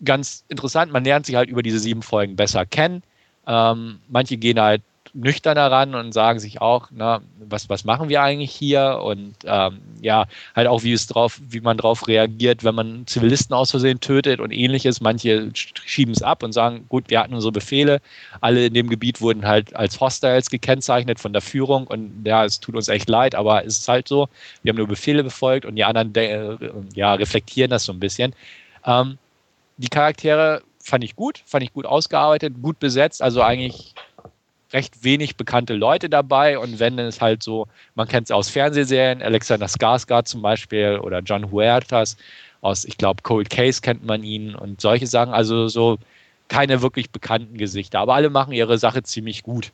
ganz interessant. Man lernt sie halt über diese sieben Folgen besser kennen. Ähm, manche gehen halt nüchterner ran und sagen sich auch, na, was, was machen wir eigentlich hier? Und ähm, ja, halt auch, wie es drauf, wie man darauf reagiert, wenn man Zivilisten aus Versehen tötet und ähnliches. Manche schieben es ab und sagen, gut, wir hatten unsere Befehle. Alle in dem Gebiet wurden halt als Hostiles gekennzeichnet von der Führung und ja, es tut uns echt leid, aber es ist halt so. Wir haben nur Befehle befolgt und die anderen äh, ja, reflektieren das so ein bisschen. Ähm, die Charaktere fand ich gut, fand ich gut ausgearbeitet, gut besetzt, also eigentlich recht wenig bekannte Leute dabei und wenn es halt so, man kennt es aus Fernsehserien, Alexander Skarsgård zum Beispiel oder John Huertas aus, ich glaube, Cold Case kennt man ihn und solche Sachen, also so keine wirklich bekannten Gesichter, aber alle machen ihre Sache ziemlich gut.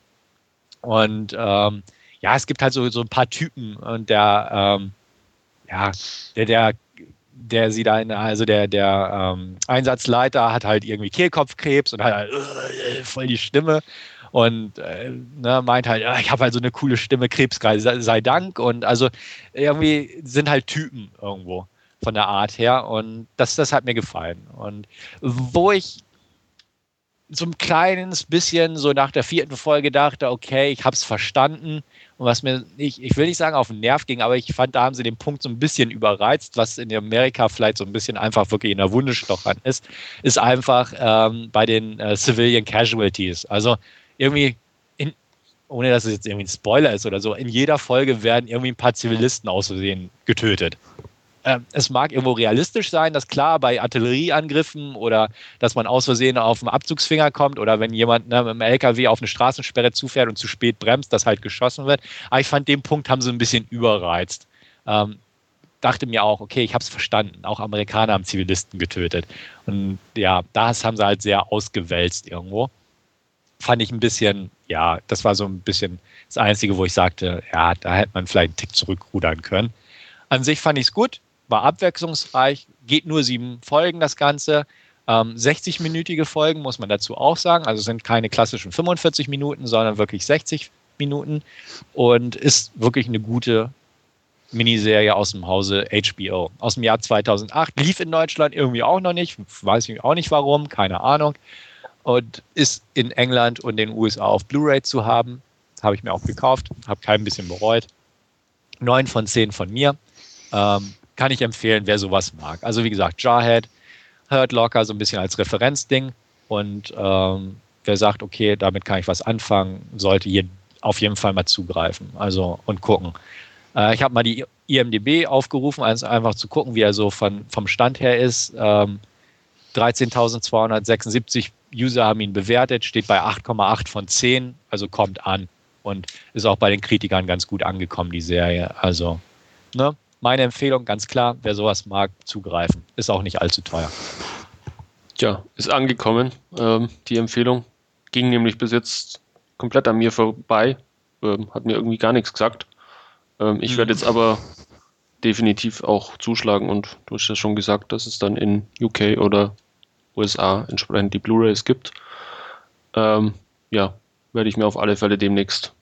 Und ähm, ja, es gibt halt so, so ein paar Typen und der, ähm, ja, der, der der sie da in, also der, der ähm, Einsatzleiter hat halt irgendwie Kehlkopfkrebs und hat halt äh, voll die Stimme und äh, ne, meint halt, ja, ich habe halt so eine coole Stimme, Krebskreis, sei, sei Dank. Und also irgendwie sind halt Typen irgendwo von der Art her. Und das, das hat mir gefallen. Und wo ich so ein kleines bisschen so nach der vierten Folge dachte, okay, ich habe es verstanden. Und was mir, ich, ich will nicht sagen auf den Nerv ging, aber ich fand, da haben sie den Punkt so ein bisschen überreizt, was in Amerika vielleicht so ein bisschen einfach wirklich in der Wunde stochern ist, ist einfach ähm, bei den äh, Civilian Casualties. Also irgendwie, in, ohne dass es jetzt irgendwie ein Spoiler ist oder so, in jeder Folge werden irgendwie ein paar Zivilisten aus Versehen getötet. Ähm, es mag irgendwo realistisch sein, dass klar bei Artillerieangriffen oder dass man aus Versehen auf den Abzugsfinger kommt oder wenn jemand ne, mit dem LKW auf eine Straßensperre zufährt und zu spät bremst, dass halt geschossen wird. Aber ich fand, den Punkt haben sie ein bisschen überreizt. Ähm, dachte mir auch, okay, ich habe es verstanden. Auch Amerikaner haben Zivilisten getötet. Und ja, das haben sie halt sehr ausgewälzt irgendwo fand ich ein bisschen, ja, das war so ein bisschen das Einzige, wo ich sagte, ja, da hätte man vielleicht einen Tick zurückrudern können. An sich fand ich es gut, war abwechslungsreich, geht nur sieben Folgen das Ganze. Ähm, 60-minütige Folgen muss man dazu auch sagen, also sind keine klassischen 45 Minuten, sondern wirklich 60 Minuten und ist wirklich eine gute Miniserie aus dem Hause HBO. Aus dem Jahr 2008, lief in Deutschland irgendwie auch noch nicht, weiß ich auch nicht warum, keine Ahnung und ist in England und den USA auf Blu-ray zu haben. Habe ich mir auch gekauft, habe kein bisschen bereut. Neun von zehn von mir. Ähm, kann ich empfehlen, wer sowas mag. Also wie gesagt, Jarhead, Hurt Locker so ein bisschen als Referenzding und ähm, wer sagt, okay, damit kann ich was anfangen, sollte hier auf jeden Fall mal zugreifen. Also und gucken. Äh, ich habe mal die IMDB aufgerufen, einfach zu gucken, wie er so von, vom Stand her ist. Ähm, 13.276 User haben ihn bewertet, steht bei 8,8 von 10, also kommt an und ist auch bei den Kritikern ganz gut angekommen, die Serie. Also, ne, meine Empfehlung ganz klar, wer sowas mag, zugreifen. Ist auch nicht allzu teuer. Tja, ist angekommen. Ähm, die Empfehlung ging nämlich bis jetzt komplett an mir vorbei. Ähm, hat mir irgendwie gar nichts gesagt. Ähm, ich mhm. werde jetzt aber definitiv auch zuschlagen und du hast ja schon gesagt, dass es dann in UK oder USA entsprechend die Blu-rays gibt. Ähm, ja, werde ich mir auf alle Fälle demnächst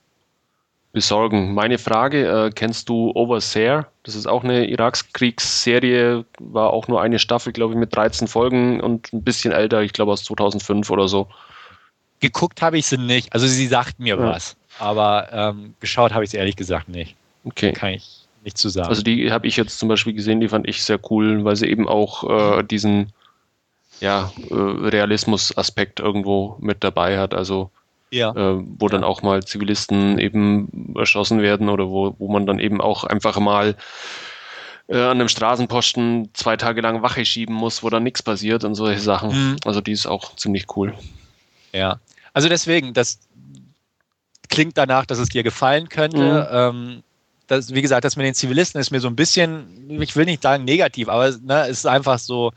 besorgen. Meine Frage, äh, kennst du Overseer? Das ist auch eine Irakskriegsserie, war auch nur eine Staffel, glaube ich, mit 13 Folgen und ein bisschen älter, ich glaube aus 2005 oder so. Geguckt habe ich sie nicht, also sie sagt mir ja. was, aber ähm, geschaut habe ich sie ehrlich gesagt nicht. Okay. Kann ich nicht zu sagen. Also die habe ich jetzt zum Beispiel gesehen, die fand ich sehr cool, weil sie eben auch äh, diesen ja, äh, Realismus-Aspekt irgendwo mit dabei hat. Also ja. äh, wo dann auch mal Zivilisten eben erschossen werden oder wo, wo man dann eben auch einfach mal äh, an einem Straßenposten zwei Tage lang Wache schieben muss, wo dann nichts passiert und solche Sachen. Mhm. Also die ist auch ziemlich cool. Ja, also deswegen, das klingt danach, dass es dir gefallen könnte. Mhm. Ähm, das, wie gesagt, das mit den Zivilisten ist mir so ein bisschen, ich will nicht sagen negativ, aber ne, es ist einfach so,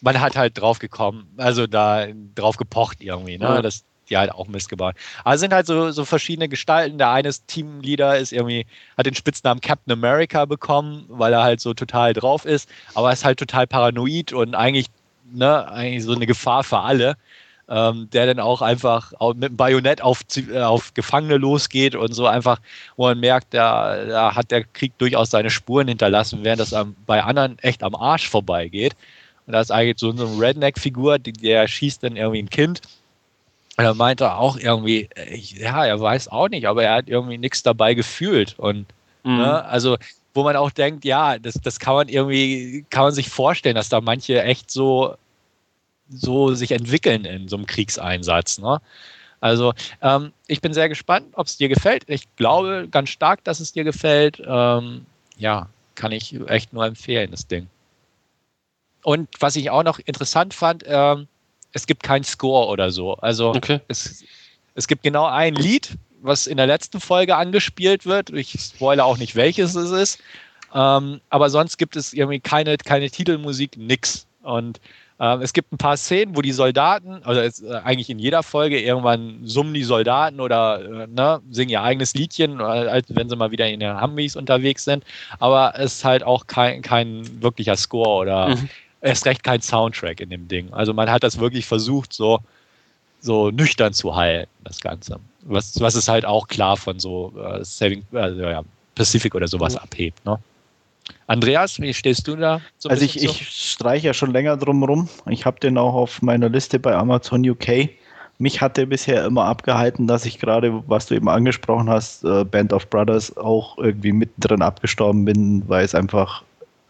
man hat halt drauf gekommen, also da drauf gepocht irgendwie, ne? Ja. dass die halt auch Mist gebaut. Aber es sind halt so, so verschiedene Gestalten. Der eine Teamleader ist irgendwie, hat den Spitznamen Captain America bekommen, weil er halt so total drauf ist, aber ist halt total paranoid und eigentlich, ne, eigentlich so eine Gefahr für alle ähm, der dann auch einfach mit dem Bajonett auf, äh, auf Gefangene losgeht und so einfach, wo man merkt, da, da hat der Krieg durchaus seine Spuren hinterlassen, während das am, bei anderen echt am Arsch vorbeigeht. Und da ist eigentlich so, so eine Redneck-Figur, der schießt dann irgendwie ein Kind. Und er meinte auch irgendwie, äh, ja, er weiß auch nicht, aber er hat irgendwie nichts dabei gefühlt. Und mhm. ne, also, wo man auch denkt, ja, das, das kann man irgendwie, kann man sich vorstellen, dass da manche echt so so sich entwickeln in so einem Kriegseinsatz. Ne? Also ähm, ich bin sehr gespannt, ob es dir gefällt. Ich glaube ganz stark, dass es dir gefällt. Ähm, ja, kann ich echt nur empfehlen, das Ding. Und was ich auch noch interessant fand, ähm, es gibt keinen Score oder so. Also okay. es, es gibt genau ein Lied, was in der letzten Folge angespielt wird. Ich spoilere auch nicht, welches es ist. Ähm, aber sonst gibt es irgendwie keine, keine Titelmusik, nix. Und ähm, es gibt ein paar Szenen, wo die Soldaten, also es, äh, eigentlich in jeder Folge, irgendwann summen die Soldaten oder äh, ne, singen ihr eigenes Liedchen, äh, als wenn sie mal wieder in den Humvees unterwegs sind. Aber es ist halt auch kein, kein wirklicher Score oder mhm. Erst recht kein Soundtrack in dem Ding. Also man hat das wirklich versucht, so, so nüchtern zu halten, das Ganze. Was, was es halt auch klar von so äh, Saving, also, ja, Pacific oder sowas mhm. abhebt. Ne? Andreas, wie stehst du da? So also ich, ich streiche ja schon länger drum rum. Ich habe den auch auf meiner Liste bei Amazon UK. Mich hatte bisher immer abgehalten, dass ich gerade, was du eben angesprochen hast, äh, Band of Brothers auch irgendwie mittendrin abgestorben bin, weil es einfach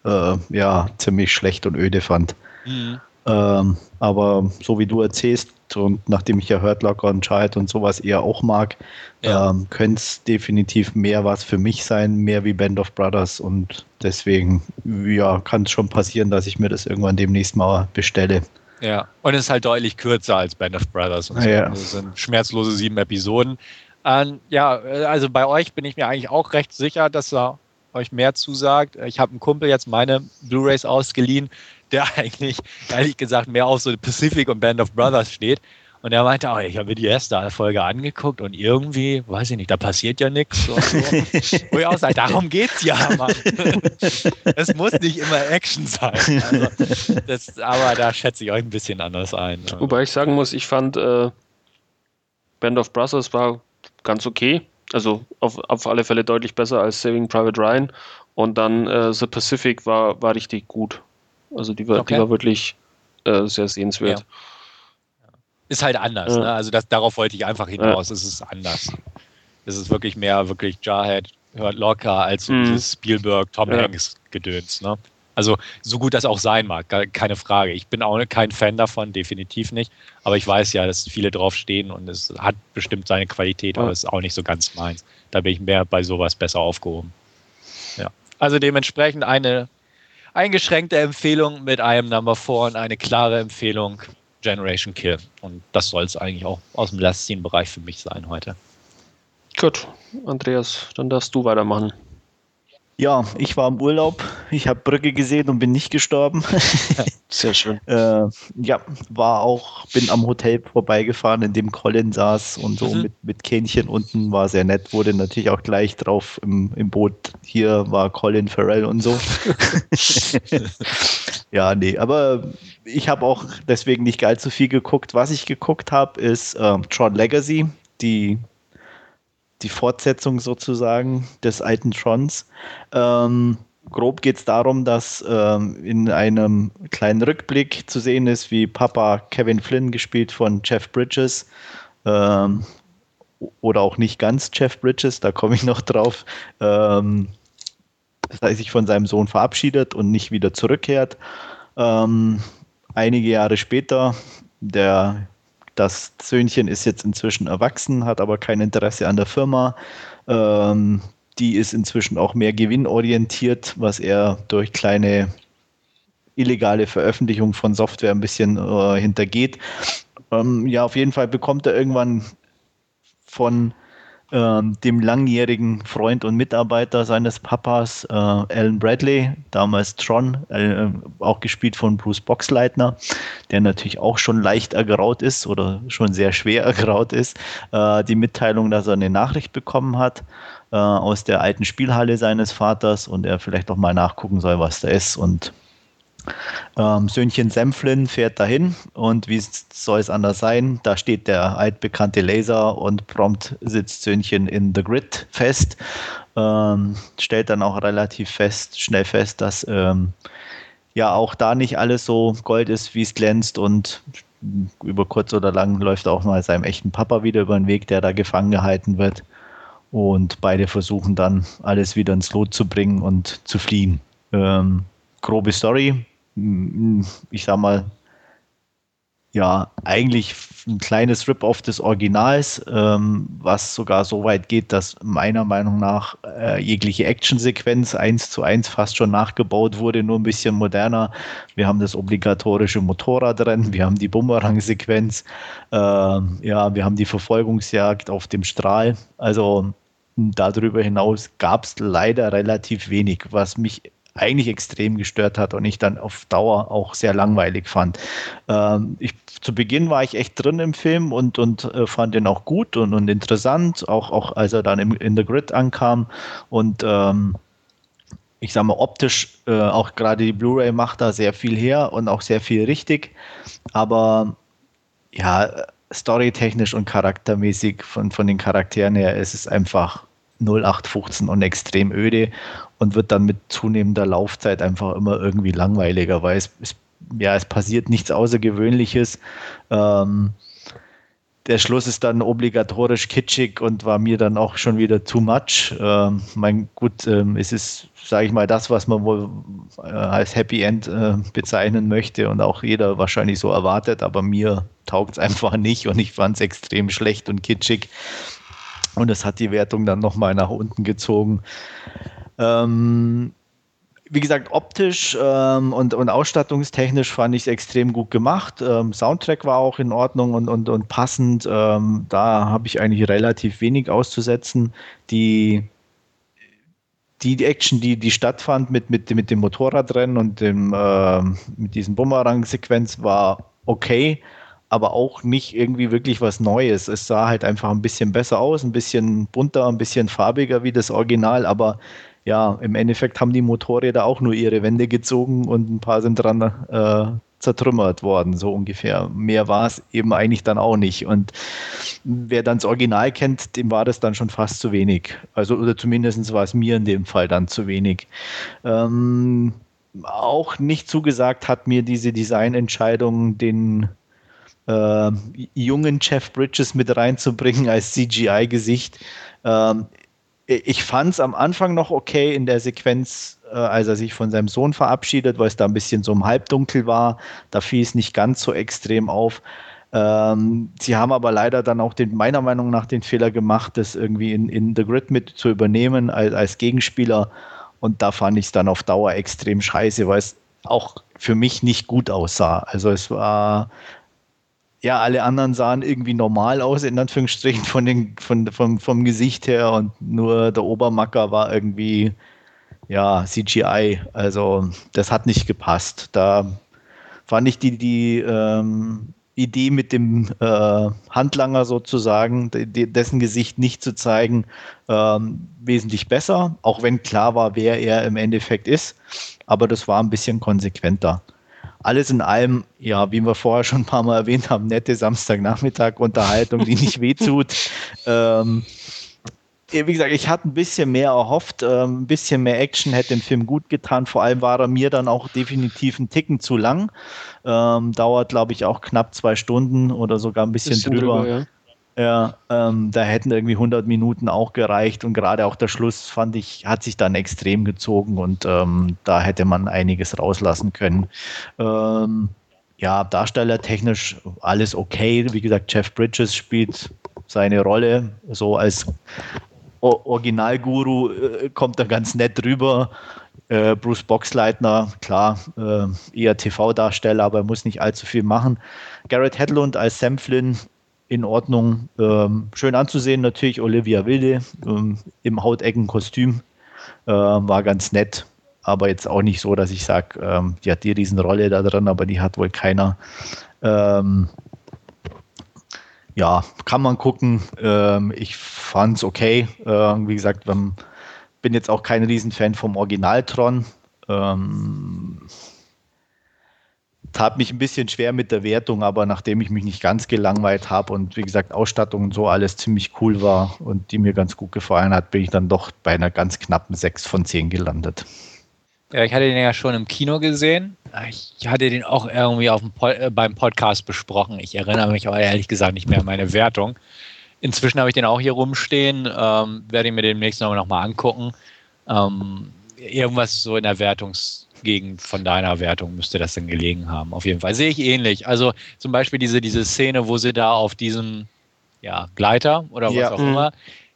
äh, ja ziemlich schlecht und öde fand. Mhm. Ähm, aber so wie du erzählst und nachdem ich ja Hurt Locker und Child und sowas eher auch mag, ja. ähm, könnte es definitiv mehr was für mich sein, mehr wie Band of Brothers und deswegen ja, kann es schon passieren, dass ich mir das irgendwann demnächst mal bestelle. Ja, und es ist halt deutlich kürzer als Band of Brothers. Und so. ja. Das sind schmerzlose sieben Episoden. Ähm, ja, also bei euch bin ich mir eigentlich auch recht sicher, dass er euch mehr zusagt. Ich habe einen Kumpel jetzt meine Blu-rays ausgeliehen der eigentlich, ehrlich gesagt, mehr auf so Pacific und Band of Brothers steht. Und er meinte auch, ich habe mir die erste Folge angeguckt und irgendwie, weiß ich nicht, da passiert ja nichts. So. Wo ich auch sage, darum geht's ja, Mann. Es muss nicht immer Action sein. Also, das, aber da schätze ich euch ein bisschen anders ein. Wobei ich sagen muss, ich fand äh, Band of Brothers war ganz okay. Also auf, auf alle Fälle deutlich besser als Saving Private Ryan. Und dann äh, The Pacific war, war richtig gut. Also die war, okay. die war wirklich äh, sehr sehenswert. Ja. Ist halt anders, ja. ne? Also das, darauf wollte ich einfach hinaus. Ja. Es ist anders. Es ist wirklich mehr wirklich Jarhead hört locker als mhm. dieses Spielberg, Tom Hanks Gedöns, ne? Also so gut das auch sein mag, keine Frage. Ich bin auch kein Fan davon, definitiv nicht. Aber ich weiß ja, dass viele drauf stehen und es hat bestimmt seine Qualität, aber es ist auch nicht so ganz meins. Da bin ich mehr bei sowas besser aufgehoben. Ja. Also dementsprechend eine eingeschränkte Empfehlung mit einem Number 4 und eine klare Empfehlung Generation Kill. Und das soll es eigentlich auch aus dem Last Scene-Bereich für mich sein heute. Gut, Andreas, dann darfst du weitermachen. Ja, ich war im Urlaub. Ich habe Brücke gesehen und bin nicht gestorben. Sehr schön. äh, ja, war auch, bin am Hotel vorbeigefahren, in dem Colin saß und so mhm. mit, mit Kähnchen unten. War sehr nett, wurde natürlich auch gleich drauf im, im Boot. Hier war Colin Farrell und so. ja, nee, aber ich habe auch deswegen nicht allzu viel geguckt. Was ich geguckt habe, ist ähm, Tron Legacy, die die Fortsetzung sozusagen des alten Trons. Ähm, grob geht es darum, dass ähm, in einem kleinen Rückblick zu sehen ist, wie Papa Kevin Flynn, gespielt von Jeff Bridges, ähm, oder auch nicht ganz Jeff Bridges, da komme ich noch drauf, ähm, dass sich von seinem Sohn verabschiedet und nicht wieder zurückkehrt. Ähm, einige Jahre später, der das Söhnchen ist jetzt inzwischen erwachsen, hat aber kein Interesse an der Firma. Ähm, die ist inzwischen auch mehr gewinnorientiert, was er durch kleine illegale Veröffentlichung von Software ein bisschen äh, hintergeht. Ähm, ja, auf jeden Fall bekommt er irgendwann von ähm, dem langjährigen Freund und Mitarbeiter seines Papas, äh, Alan Bradley, damals Tron, äh, auch gespielt von Bruce Boxleitner, der natürlich auch schon leicht ergraut ist oder schon sehr schwer ergraut ist, äh, die Mitteilung, dass er eine Nachricht bekommen hat äh, aus der alten Spielhalle seines Vaters und er vielleicht auch mal nachgucken soll, was da ist und ähm, Söhnchen Semflin fährt dahin und wie soll es anders sein? Da steht der altbekannte Laser und prompt sitzt Söhnchen in The Grid fest. Ähm, stellt dann auch relativ fest, schnell fest, dass ähm, ja auch da nicht alles so Gold ist, wie es glänzt und über kurz oder lang läuft auch mal seinem echten Papa wieder über den Weg, der da gefangen gehalten wird. Und beide versuchen dann alles wieder ins Lot zu bringen und zu fliehen. Ähm, grobe Story ich sag mal, ja, eigentlich ein kleines Rip-Off des Originals, ähm, was sogar so weit geht, dass meiner Meinung nach äh, jegliche Actionsequenz eins zu eins fast schon nachgebaut wurde, nur ein bisschen moderner. Wir haben das obligatorische Motorrad drin, wir haben die Bumerang-Sequenz, äh, ja, wir haben die Verfolgungsjagd auf dem Strahl. Also darüber hinaus gab es leider relativ wenig, was mich eigentlich extrem gestört hat und ich dann auf Dauer auch sehr langweilig fand. Ähm, ich, zu Beginn war ich echt drin im Film und, und äh, fand den auch gut und, und interessant, auch, auch als er dann im, in The Grid ankam und ähm, ich sage mal, optisch, äh, auch gerade die Blu-ray macht da sehr viel her und auch sehr viel richtig. Aber ja, storytechnisch und charaktermäßig von, von den Charakteren her ist es einfach 0815 und extrem öde und wird dann mit zunehmender Laufzeit einfach immer irgendwie langweiliger, weil es, es ja, es passiert nichts Außergewöhnliches. Ähm, der Schluss ist dann obligatorisch kitschig und war mir dann auch schon wieder too much. Ähm, mein gut, ähm, es ist, sage ich mal, das, was man wohl äh, als Happy End äh, bezeichnen möchte und auch jeder wahrscheinlich so erwartet, aber mir taugt es einfach nicht und ich fand es extrem schlecht und kitschig. Und es hat die Wertung dann nochmal nach unten gezogen. Ähm, wie gesagt, optisch ähm, und, und ausstattungstechnisch fand ich es extrem gut gemacht. Ähm, Soundtrack war auch in Ordnung und, und, und passend. Ähm, da habe ich eigentlich relativ wenig auszusetzen. Die, die Action, die, die stattfand mit, mit, mit dem Motorradrennen und dem, äh, mit diesem Bumerang-Sequenz war okay aber auch nicht irgendwie wirklich was Neues. Es sah halt einfach ein bisschen besser aus, ein bisschen bunter, ein bisschen farbiger wie das Original, aber ja, im Endeffekt haben die Motorräder auch nur ihre Wände gezogen und ein paar sind dran äh, zertrümmert worden, so ungefähr. Mehr war es eben eigentlich dann auch nicht. Und wer dann das Original kennt, dem war das dann schon fast zu wenig. Also, oder zumindest war es mir in dem Fall dann zu wenig. Ähm, auch nicht zugesagt hat mir diese Designentscheidung, den äh, jungen Jeff Bridges mit reinzubringen als CGI-Gesicht. Ähm, ich fand es am Anfang noch okay in der Sequenz, äh, als er sich von seinem Sohn verabschiedet, weil es da ein bisschen so im Halbdunkel war. Da fiel es nicht ganz so extrem auf. Ähm, sie haben aber leider dann auch den, meiner Meinung nach den Fehler gemacht, das irgendwie in, in The Grid mit zu übernehmen als, als Gegenspieler. Und da fand ich es dann auf Dauer extrem scheiße, weil es auch für mich nicht gut aussah. Also es war ja, alle anderen sahen irgendwie normal aus, in Anführungsstrichen, von den, von, vom, vom Gesicht her und nur der Obermacker war irgendwie, ja, CGI. Also, das hat nicht gepasst. Da fand ich die, die ähm, Idee mit dem äh, Handlanger sozusagen, de, dessen Gesicht nicht zu zeigen, ähm, wesentlich besser, auch wenn klar war, wer er im Endeffekt ist. Aber das war ein bisschen konsequenter alles in allem, ja, wie wir vorher schon ein paar Mal erwähnt haben, nette Samstagnachmittag-Unterhaltung, die nicht wehtut. Ähm, wie gesagt, ich hatte ein bisschen mehr erhofft, ähm, ein bisschen mehr Action hätte dem Film gut getan. Vor allem war er mir dann auch definitiv ein Ticken zu lang. Ähm, dauert, glaube ich, auch knapp zwei Stunden oder sogar ein bisschen, bisschen drüber. drüber ja. Ja, ähm, da hätten irgendwie 100 Minuten auch gereicht und gerade auch der Schluss fand ich, hat sich dann extrem gezogen und ähm, da hätte man einiges rauslassen können. Ähm, ja, darstellertechnisch alles okay. Wie gesagt, Jeff Bridges spielt seine Rolle so als o Originalguru, äh, kommt er ganz nett rüber. Äh, Bruce Boxleitner, klar, äh, eher TV-Darsteller, aber er muss nicht allzu viel machen. Garrett Hedlund als Sam Flynn in Ordnung. Ähm, schön anzusehen, natürlich Olivia Wilde ähm, im Hauteckenkostüm. Äh, war ganz nett, aber jetzt auch nicht so, dass ich sage, ähm, die hat die Riesenrolle da drin, aber die hat wohl keiner. Ähm, ja, kann man gucken. Ähm, ich fand es okay. Äh, wie gesagt, bin jetzt auch kein Riesenfan vom Originaltron. Ähm, tat mich ein bisschen schwer mit der Wertung, aber nachdem ich mich nicht ganz gelangweilt habe und wie gesagt Ausstattung und so alles ziemlich cool war und die mir ganz gut gefallen hat, bin ich dann doch bei einer ganz knappen 6 von 10 gelandet. Ja, ich hatte den ja schon im Kino gesehen. Ich hatte den auch irgendwie auf dem Pod, äh, beim Podcast besprochen. Ich erinnere mich aber ehrlich gesagt nicht mehr an meine Wertung. Inzwischen habe ich den auch hier rumstehen. Ähm, werde ich mir demnächst noch mal angucken. Ähm, irgendwas so in der Wertungsgegend von deiner Wertung müsste das denn gelegen haben. Auf jeden Fall sehe ich ähnlich. Also zum Beispiel diese, diese Szene, wo sie da auf diesem ja, Gleiter oder was ja. auch immer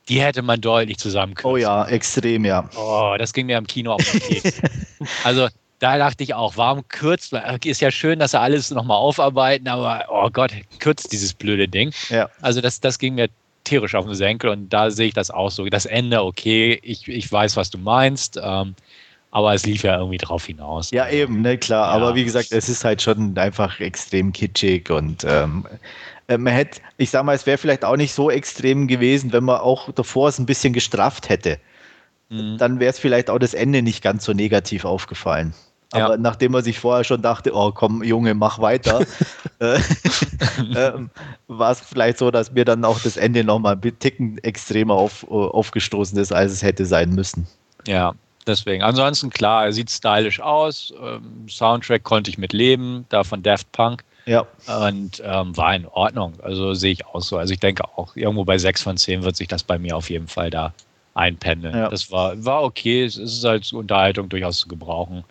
die hätte man deutlich zusammenkürzen. Oh ja, extrem, ja. Oh, das ging mir im Kino auf also da dachte ich auch, warum kürzt man? Ist ja schön, dass sie alles nochmal aufarbeiten, aber oh Gott, kürzt dieses blöde Ding. Ja. Also das, das ging mir tierisch auf den Senkel und da sehe ich das auch so. Das Ende, okay, ich, ich weiß, was du meinst. Ähm, aber es lief ja irgendwie drauf hinaus. Ja, eben, ne, klar. Ja. Aber wie gesagt, es ist halt schon einfach extrem kitschig und ähm, äh, man hätte, ich sag mal, es wäre vielleicht auch nicht so extrem gewesen, wenn man auch davor es ein bisschen gestrafft hätte. Mhm. Dann wäre es vielleicht auch das Ende nicht ganz so negativ aufgefallen. Aber ja. nachdem man sich vorher schon dachte, oh komm, Junge, mach weiter, äh, äh, war es vielleicht so, dass mir dann auch das Ende nochmal ein Ticken extremer auf, aufgestoßen ist, als es hätte sein müssen. Ja, deswegen. Ansonsten klar, er sieht stylisch aus. Ähm, Soundtrack konnte ich mit leben, da von Daft Punk. Ja. Und ähm, war in Ordnung. Also sehe ich auch so. Also ich denke auch, irgendwo bei 6 von 10 wird sich das bei mir auf jeden Fall da einpendeln. Ja. Das war, war okay. Es ist als Unterhaltung durchaus zu gebrauchen.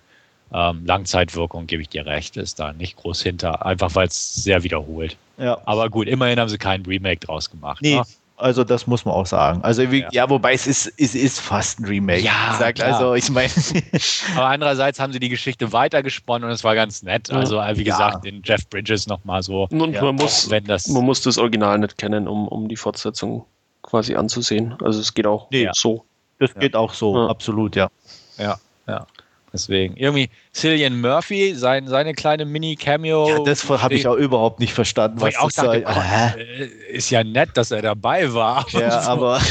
Ähm, Langzeitwirkung, gebe ich dir recht, ist da nicht groß hinter. Einfach weil es sehr wiederholt. Ja. Aber gut, immerhin haben sie keinen Remake draus gemacht. Nee, ne? Also das muss man auch sagen. Also wie, ja. ja. wobei es ist, es ist fast ein Remake. Ja, sagt, also ich meine. Aber andererseits haben sie die Geschichte weitergesponnen und es war ganz nett. Also wie gesagt, den Jeff Bridges nochmal so. Und man, muss, wenn das man muss das Original nicht kennen, um, um die Fortsetzung quasi anzusehen. Also es geht auch nee, so. Das geht auch so, absolut, ja. Ja, ja. Deswegen. Irgendwie Cillian Murphy, sein, seine kleine Mini-Cameo. Ja, das habe ich auch überhaupt nicht verstanden. Was ich auch dachte, oh, ist ja nett, dass er dabei war. Aber ja, so, aber.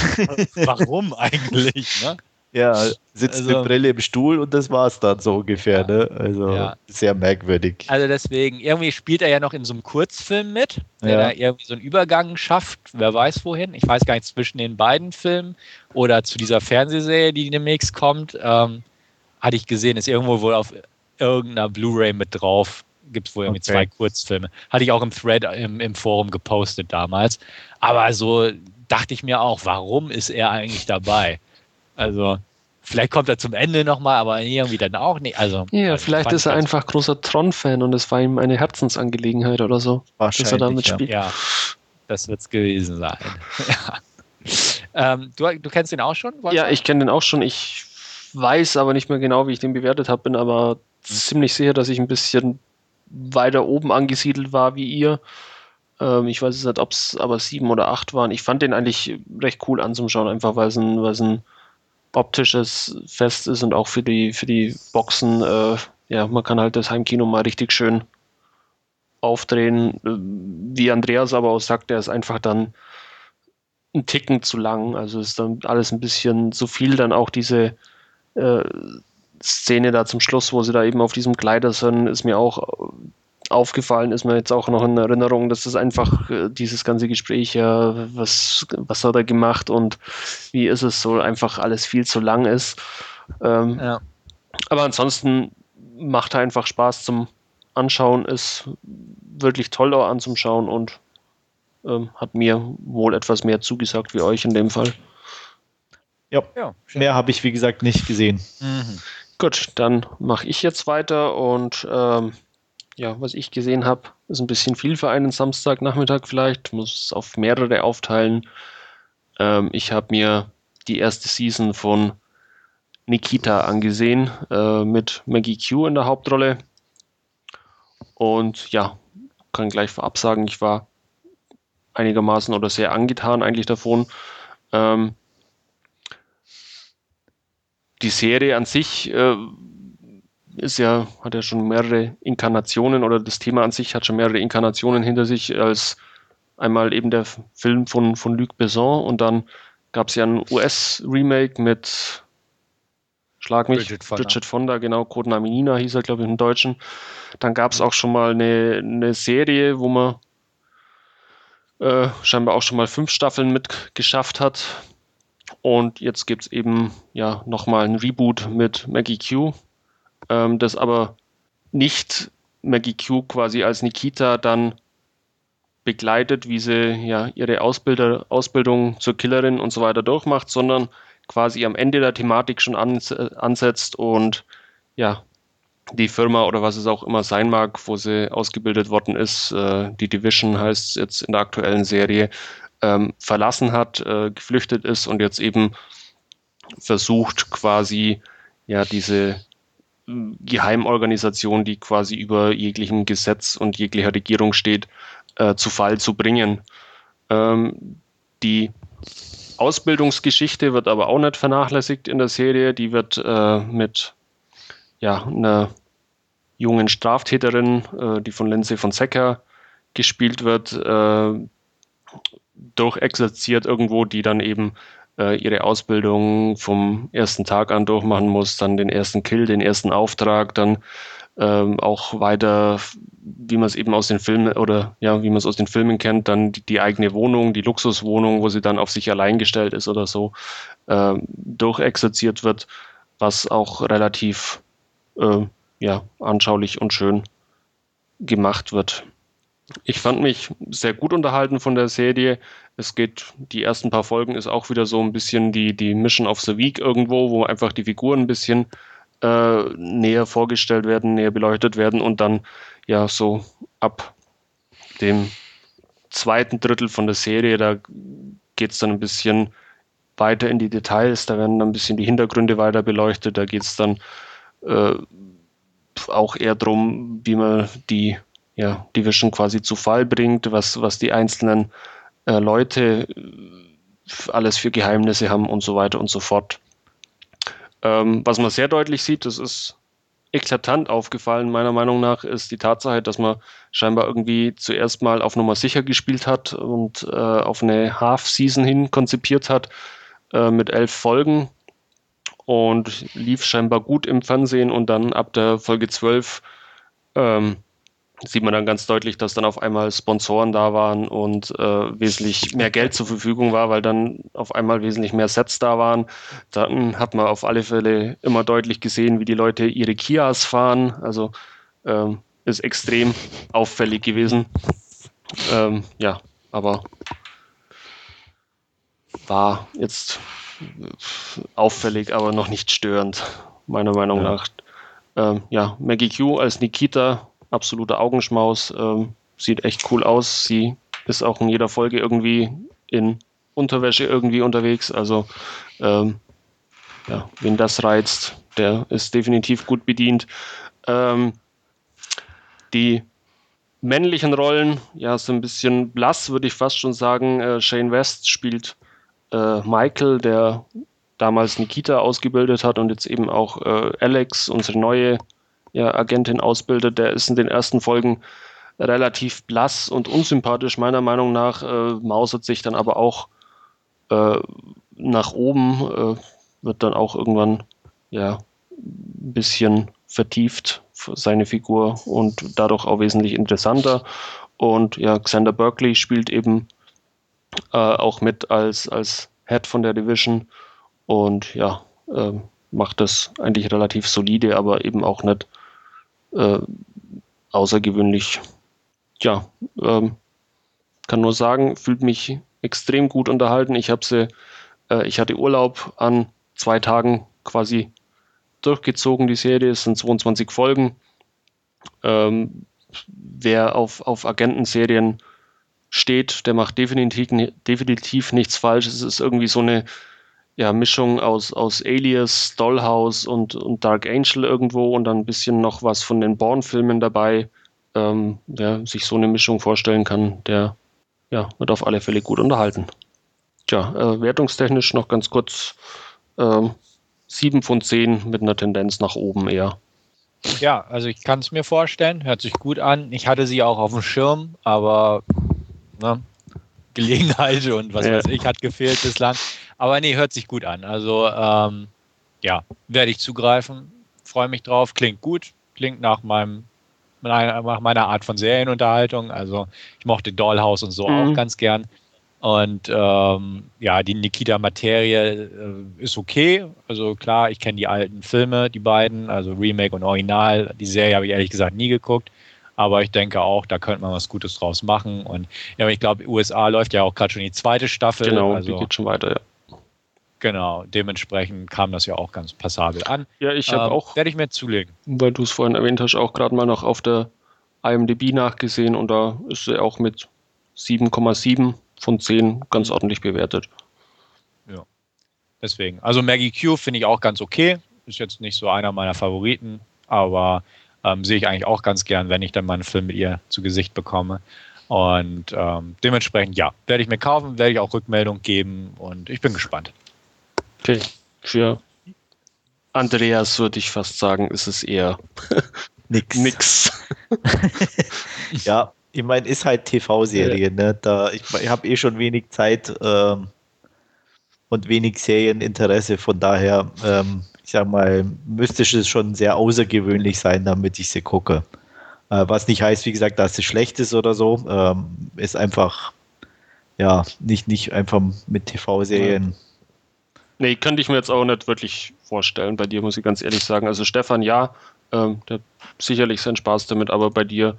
warum eigentlich? Ne? Ja, sitzt also, mit Brille im Stuhl und das war es dann so ungefähr. Ja, ne? Also ja. sehr merkwürdig. Also deswegen, irgendwie spielt er ja noch in so einem Kurzfilm mit, der ja. irgendwie so einen Übergang schafft, wer weiß wohin. Ich weiß gar nicht, zwischen den beiden Filmen oder zu dieser Fernsehserie, die demnächst kommt. Ähm, hatte ich gesehen, ist irgendwo wohl auf irgendeiner Blu-ray mit drauf. Gibt es wohl irgendwie okay. zwei Kurzfilme. Hatte ich auch im Thread im, im Forum gepostet damals. Aber so dachte ich mir auch, warum ist er eigentlich dabei? Also, vielleicht kommt er zum Ende nochmal, aber irgendwie dann auch nicht. Also, ja, also vielleicht ist er einfach großer Tron-Fan und es war ihm eine Herzensangelegenheit oder so, dass er damit ja. spielt. Ja, das wird es gewesen sein. ja. ähm, du, du kennst ihn auch schon? Ja, ich kenne den auch schon. Ich weiß aber nicht mehr genau, wie ich den bewertet habe, bin aber mhm. ziemlich sicher, dass ich ein bisschen weiter oben angesiedelt war wie ihr. Ähm, ich weiß nicht, ob es aber sieben oder acht waren. Ich fand den eigentlich recht cool anzuschauen, einfach weil es ein, es ein optisches Fest ist und auch für die, für die Boxen, äh, ja, man kann halt das Heimkino mal richtig schön aufdrehen. Äh, wie Andreas aber auch sagt, der ist einfach dann ein Ticken zu lang. Also ist dann alles ein bisschen zu viel, dann auch diese äh, Szene da zum Schluss, wo sie da eben auf diesem Kleider sind, ist mir auch aufgefallen, ist mir jetzt auch noch in Erinnerung, dass das einfach äh, dieses ganze Gespräch, ja, was, was hat er gemacht und wie ist es so, einfach alles viel zu lang ist. Ähm, ja. Aber ansonsten macht er einfach Spaß zum Anschauen, ist wirklich toll auch anzuschauen und ähm, hat mir wohl etwas mehr zugesagt wie euch in dem Fall. Ja, ja mehr habe ich wie gesagt nicht gesehen. Mhm. Gut, dann mache ich jetzt weiter und ähm, ja, was ich gesehen habe, ist ein bisschen viel für einen Samstagnachmittag vielleicht, muss es auf mehrere aufteilen. Ähm, ich habe mir die erste Season von Nikita angesehen äh, mit Maggie Q in der Hauptrolle. Und ja, kann gleich vorab sagen, ich war einigermaßen oder sehr angetan eigentlich davon. Ähm, die Serie an sich äh, ist ja, hat ja schon mehrere Inkarnationen oder das Thema an sich hat schon mehrere Inkarnationen hinter sich, als einmal eben der Film von, von Luc Besson und dann gab es ja ein US-Remake mit Schlag mich, Bridget Fonda, Bridget Fonda genau, Codename Nina hieß er, glaube ich, im Deutschen. Dann gab es auch schon mal eine, eine Serie, wo man äh, scheinbar auch schon mal fünf Staffeln mitgeschafft hat. Und jetzt gibt es eben ja nochmal ein Reboot mit Maggie Q, ähm, das aber nicht Maggie Q quasi als Nikita dann begleitet, wie sie ja ihre Ausbilder, Ausbildung zur Killerin und so weiter durchmacht, sondern quasi am Ende der Thematik schon ansetzt und ja, die Firma oder was es auch immer sein mag, wo sie ausgebildet worden ist, äh, die Division heißt jetzt in der aktuellen Serie, ähm, verlassen hat, äh, geflüchtet ist und jetzt eben versucht quasi ja diese Geheimorganisation, die quasi über jeglichem Gesetz und jeglicher Regierung steht, äh, zu Fall zu bringen. Ähm, die Ausbildungsgeschichte wird aber auch nicht vernachlässigt in der Serie. Die wird äh, mit ja, einer jungen Straftäterin, äh, die von Lindsay von Secker gespielt wird, äh, durchexerziert irgendwo, die dann eben äh, ihre Ausbildung vom ersten Tag an durchmachen muss, dann den ersten Kill, den ersten Auftrag, dann ähm, auch weiter, wie man es eben aus den Filmen oder ja, wie man es aus den Filmen kennt, dann die, die, eigene Wohnung, die Luxuswohnung, wo sie dann auf sich allein gestellt ist oder so, äh, durchexerziert wird, was auch relativ äh, ja, anschaulich und schön gemacht wird. Ich fand mich sehr gut unterhalten von der Serie. Es geht, die ersten paar Folgen ist auch wieder so ein bisschen die, die Mission of the Week irgendwo, wo einfach die Figuren ein bisschen äh, näher vorgestellt werden, näher beleuchtet werden und dann ja so ab dem zweiten Drittel von der Serie, da geht es dann ein bisschen weiter in die Details, da werden dann ein bisschen die Hintergründe weiter beleuchtet, da geht es dann äh, auch eher darum, wie man die ja, Division quasi zu Fall bringt, was, was die einzelnen äh, Leute alles für Geheimnisse haben und so weiter und so fort. Ähm, was man sehr deutlich sieht, das ist eklatant aufgefallen, meiner Meinung nach, ist die Tatsache, dass man scheinbar irgendwie zuerst mal auf Nummer sicher gespielt hat und äh, auf eine Half-Season hin konzipiert hat äh, mit elf Folgen und lief scheinbar gut im Fernsehen und dann ab der Folge 12 ähm, sieht man dann ganz deutlich, dass dann auf einmal Sponsoren da waren und äh, wesentlich mehr Geld zur Verfügung war, weil dann auf einmal wesentlich mehr Sets da waren. Dann hat man auf alle Fälle immer deutlich gesehen, wie die Leute ihre Kias fahren. Also ähm, ist extrem auffällig gewesen. Ähm, ja, aber war jetzt auffällig, aber noch nicht störend, meiner Meinung ja. nach. Ähm, ja, Maggie Q als Nikita absoluter Augenschmaus. Ähm, sieht echt cool aus. Sie ist auch in jeder Folge irgendwie in Unterwäsche irgendwie unterwegs. Also ähm, ja, wen das reizt, der ist definitiv gut bedient. Ähm, die männlichen Rollen, ja, so ein bisschen blass, würde ich fast schon sagen. Äh, Shane West spielt äh, Michael, der damals Nikita ausgebildet hat und jetzt eben auch äh, Alex, unsere neue ja, Agentin ausbildet, der ist in den ersten Folgen relativ blass und unsympathisch, meiner Meinung nach, äh, mausert sich dann aber auch äh, nach oben, äh, wird dann auch irgendwann ja, ein bisschen vertieft, seine Figur und dadurch auch wesentlich interessanter. Und ja, Xander Berkeley spielt eben äh, auch mit als, als Head von der Division und ja, äh, macht das eigentlich relativ solide, aber eben auch nicht äh, außergewöhnlich. Ja, ähm, kann nur sagen, fühlt mich extrem gut unterhalten. Ich habe sie, äh, ich hatte Urlaub an zwei Tagen quasi durchgezogen. Die Serie es sind 22 Folgen. Ähm, wer auf, auf Agentenserien steht, der macht definitiv, definitiv nichts falsch. Es ist irgendwie so eine ja, Mischung aus, aus Alias, Dollhouse und, und Dark Angel irgendwo und dann ein bisschen noch was von den Bourne-Filmen dabei. Ähm, wer sich so eine Mischung vorstellen kann, der ja, wird auf alle Fälle gut unterhalten. Tja, äh, wertungstechnisch noch ganz kurz. Ähm, 7 von 10 mit einer Tendenz nach oben eher. Ja, also ich kann es mir vorstellen, hört sich gut an. Ich hatte sie auch auf dem Schirm, aber ne, Gelegenheit und was ja. weiß ich hat gefehlt bislang. Aber nee, hört sich gut an. Also ähm, ja, werde ich zugreifen. Freue mich drauf, klingt gut, klingt nach meinem nach meiner Art von Serienunterhaltung. Also ich mochte Dollhouse und so mhm. auch ganz gern. Und ähm, ja, die Nikita-Materie äh, ist okay. Also klar, ich kenne die alten Filme, die beiden, also Remake und Original. Die Serie habe ich ehrlich gesagt nie geguckt. Aber ich denke auch, da könnte man was Gutes draus machen. Und ja, ich glaube, USA läuft ja auch gerade schon die zweite Staffel. Genau, also, die geht schon weiter, ja. Genau, dementsprechend kam das ja auch ganz passabel an. Ja, ich habe ähm, auch. Werde ich mir zulegen. Weil du es vorhin erwähnt hast, auch gerade mal noch auf der IMDb nachgesehen und da ist sie auch mit 7,7 von 10 ganz ordentlich bewertet. Ja. Deswegen. Also Maggie Q finde ich auch ganz okay. Ist jetzt nicht so einer meiner Favoriten, aber ähm, sehe ich eigentlich auch ganz gern, wenn ich dann mal einen Film mit ihr zu Gesicht bekomme. Und ähm, dementsprechend, ja, werde ich mir kaufen, werde ich auch Rückmeldung geben und ich bin gespannt. Okay. Für Andreas würde ich fast sagen, ist es eher nix. nix. ja, ich meine, ist halt TV-Serie, ne? Da, ich, ich habe eh schon wenig Zeit ähm, und wenig Serieninteresse, von daher, ähm, ich sag mal, müsste es schon sehr außergewöhnlich sein, damit ich sie gucke. Äh, was nicht heißt, wie gesagt, dass es schlecht ist oder so. Ähm, ist einfach, ja, nicht, nicht einfach mit TV-Serien. Nee, könnte ich mir jetzt auch nicht wirklich vorstellen. Bei dir muss ich ganz ehrlich sagen. Also Stefan, ja, ähm, der hat sicherlich seinen Spaß damit, aber bei dir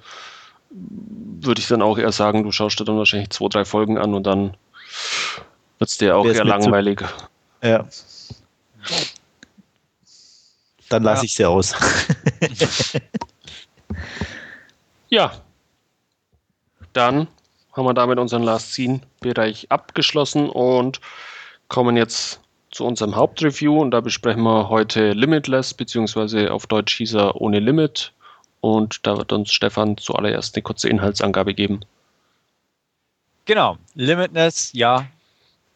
würde ich dann auch eher sagen, du schaust dir dann wahrscheinlich zwei, drei Folgen an und dann wird es dir auch eher langweilig. Ja. Dann lasse ja. ich sie aus. ja. Dann haben wir damit unseren Last Scene-Bereich abgeschlossen und kommen jetzt zu unserem Hauptreview und da besprechen wir heute Limitless, beziehungsweise auf Deutsch hieß er ohne Limit und da wird uns Stefan zuallererst eine kurze Inhaltsangabe geben. Genau, Limitless, ja.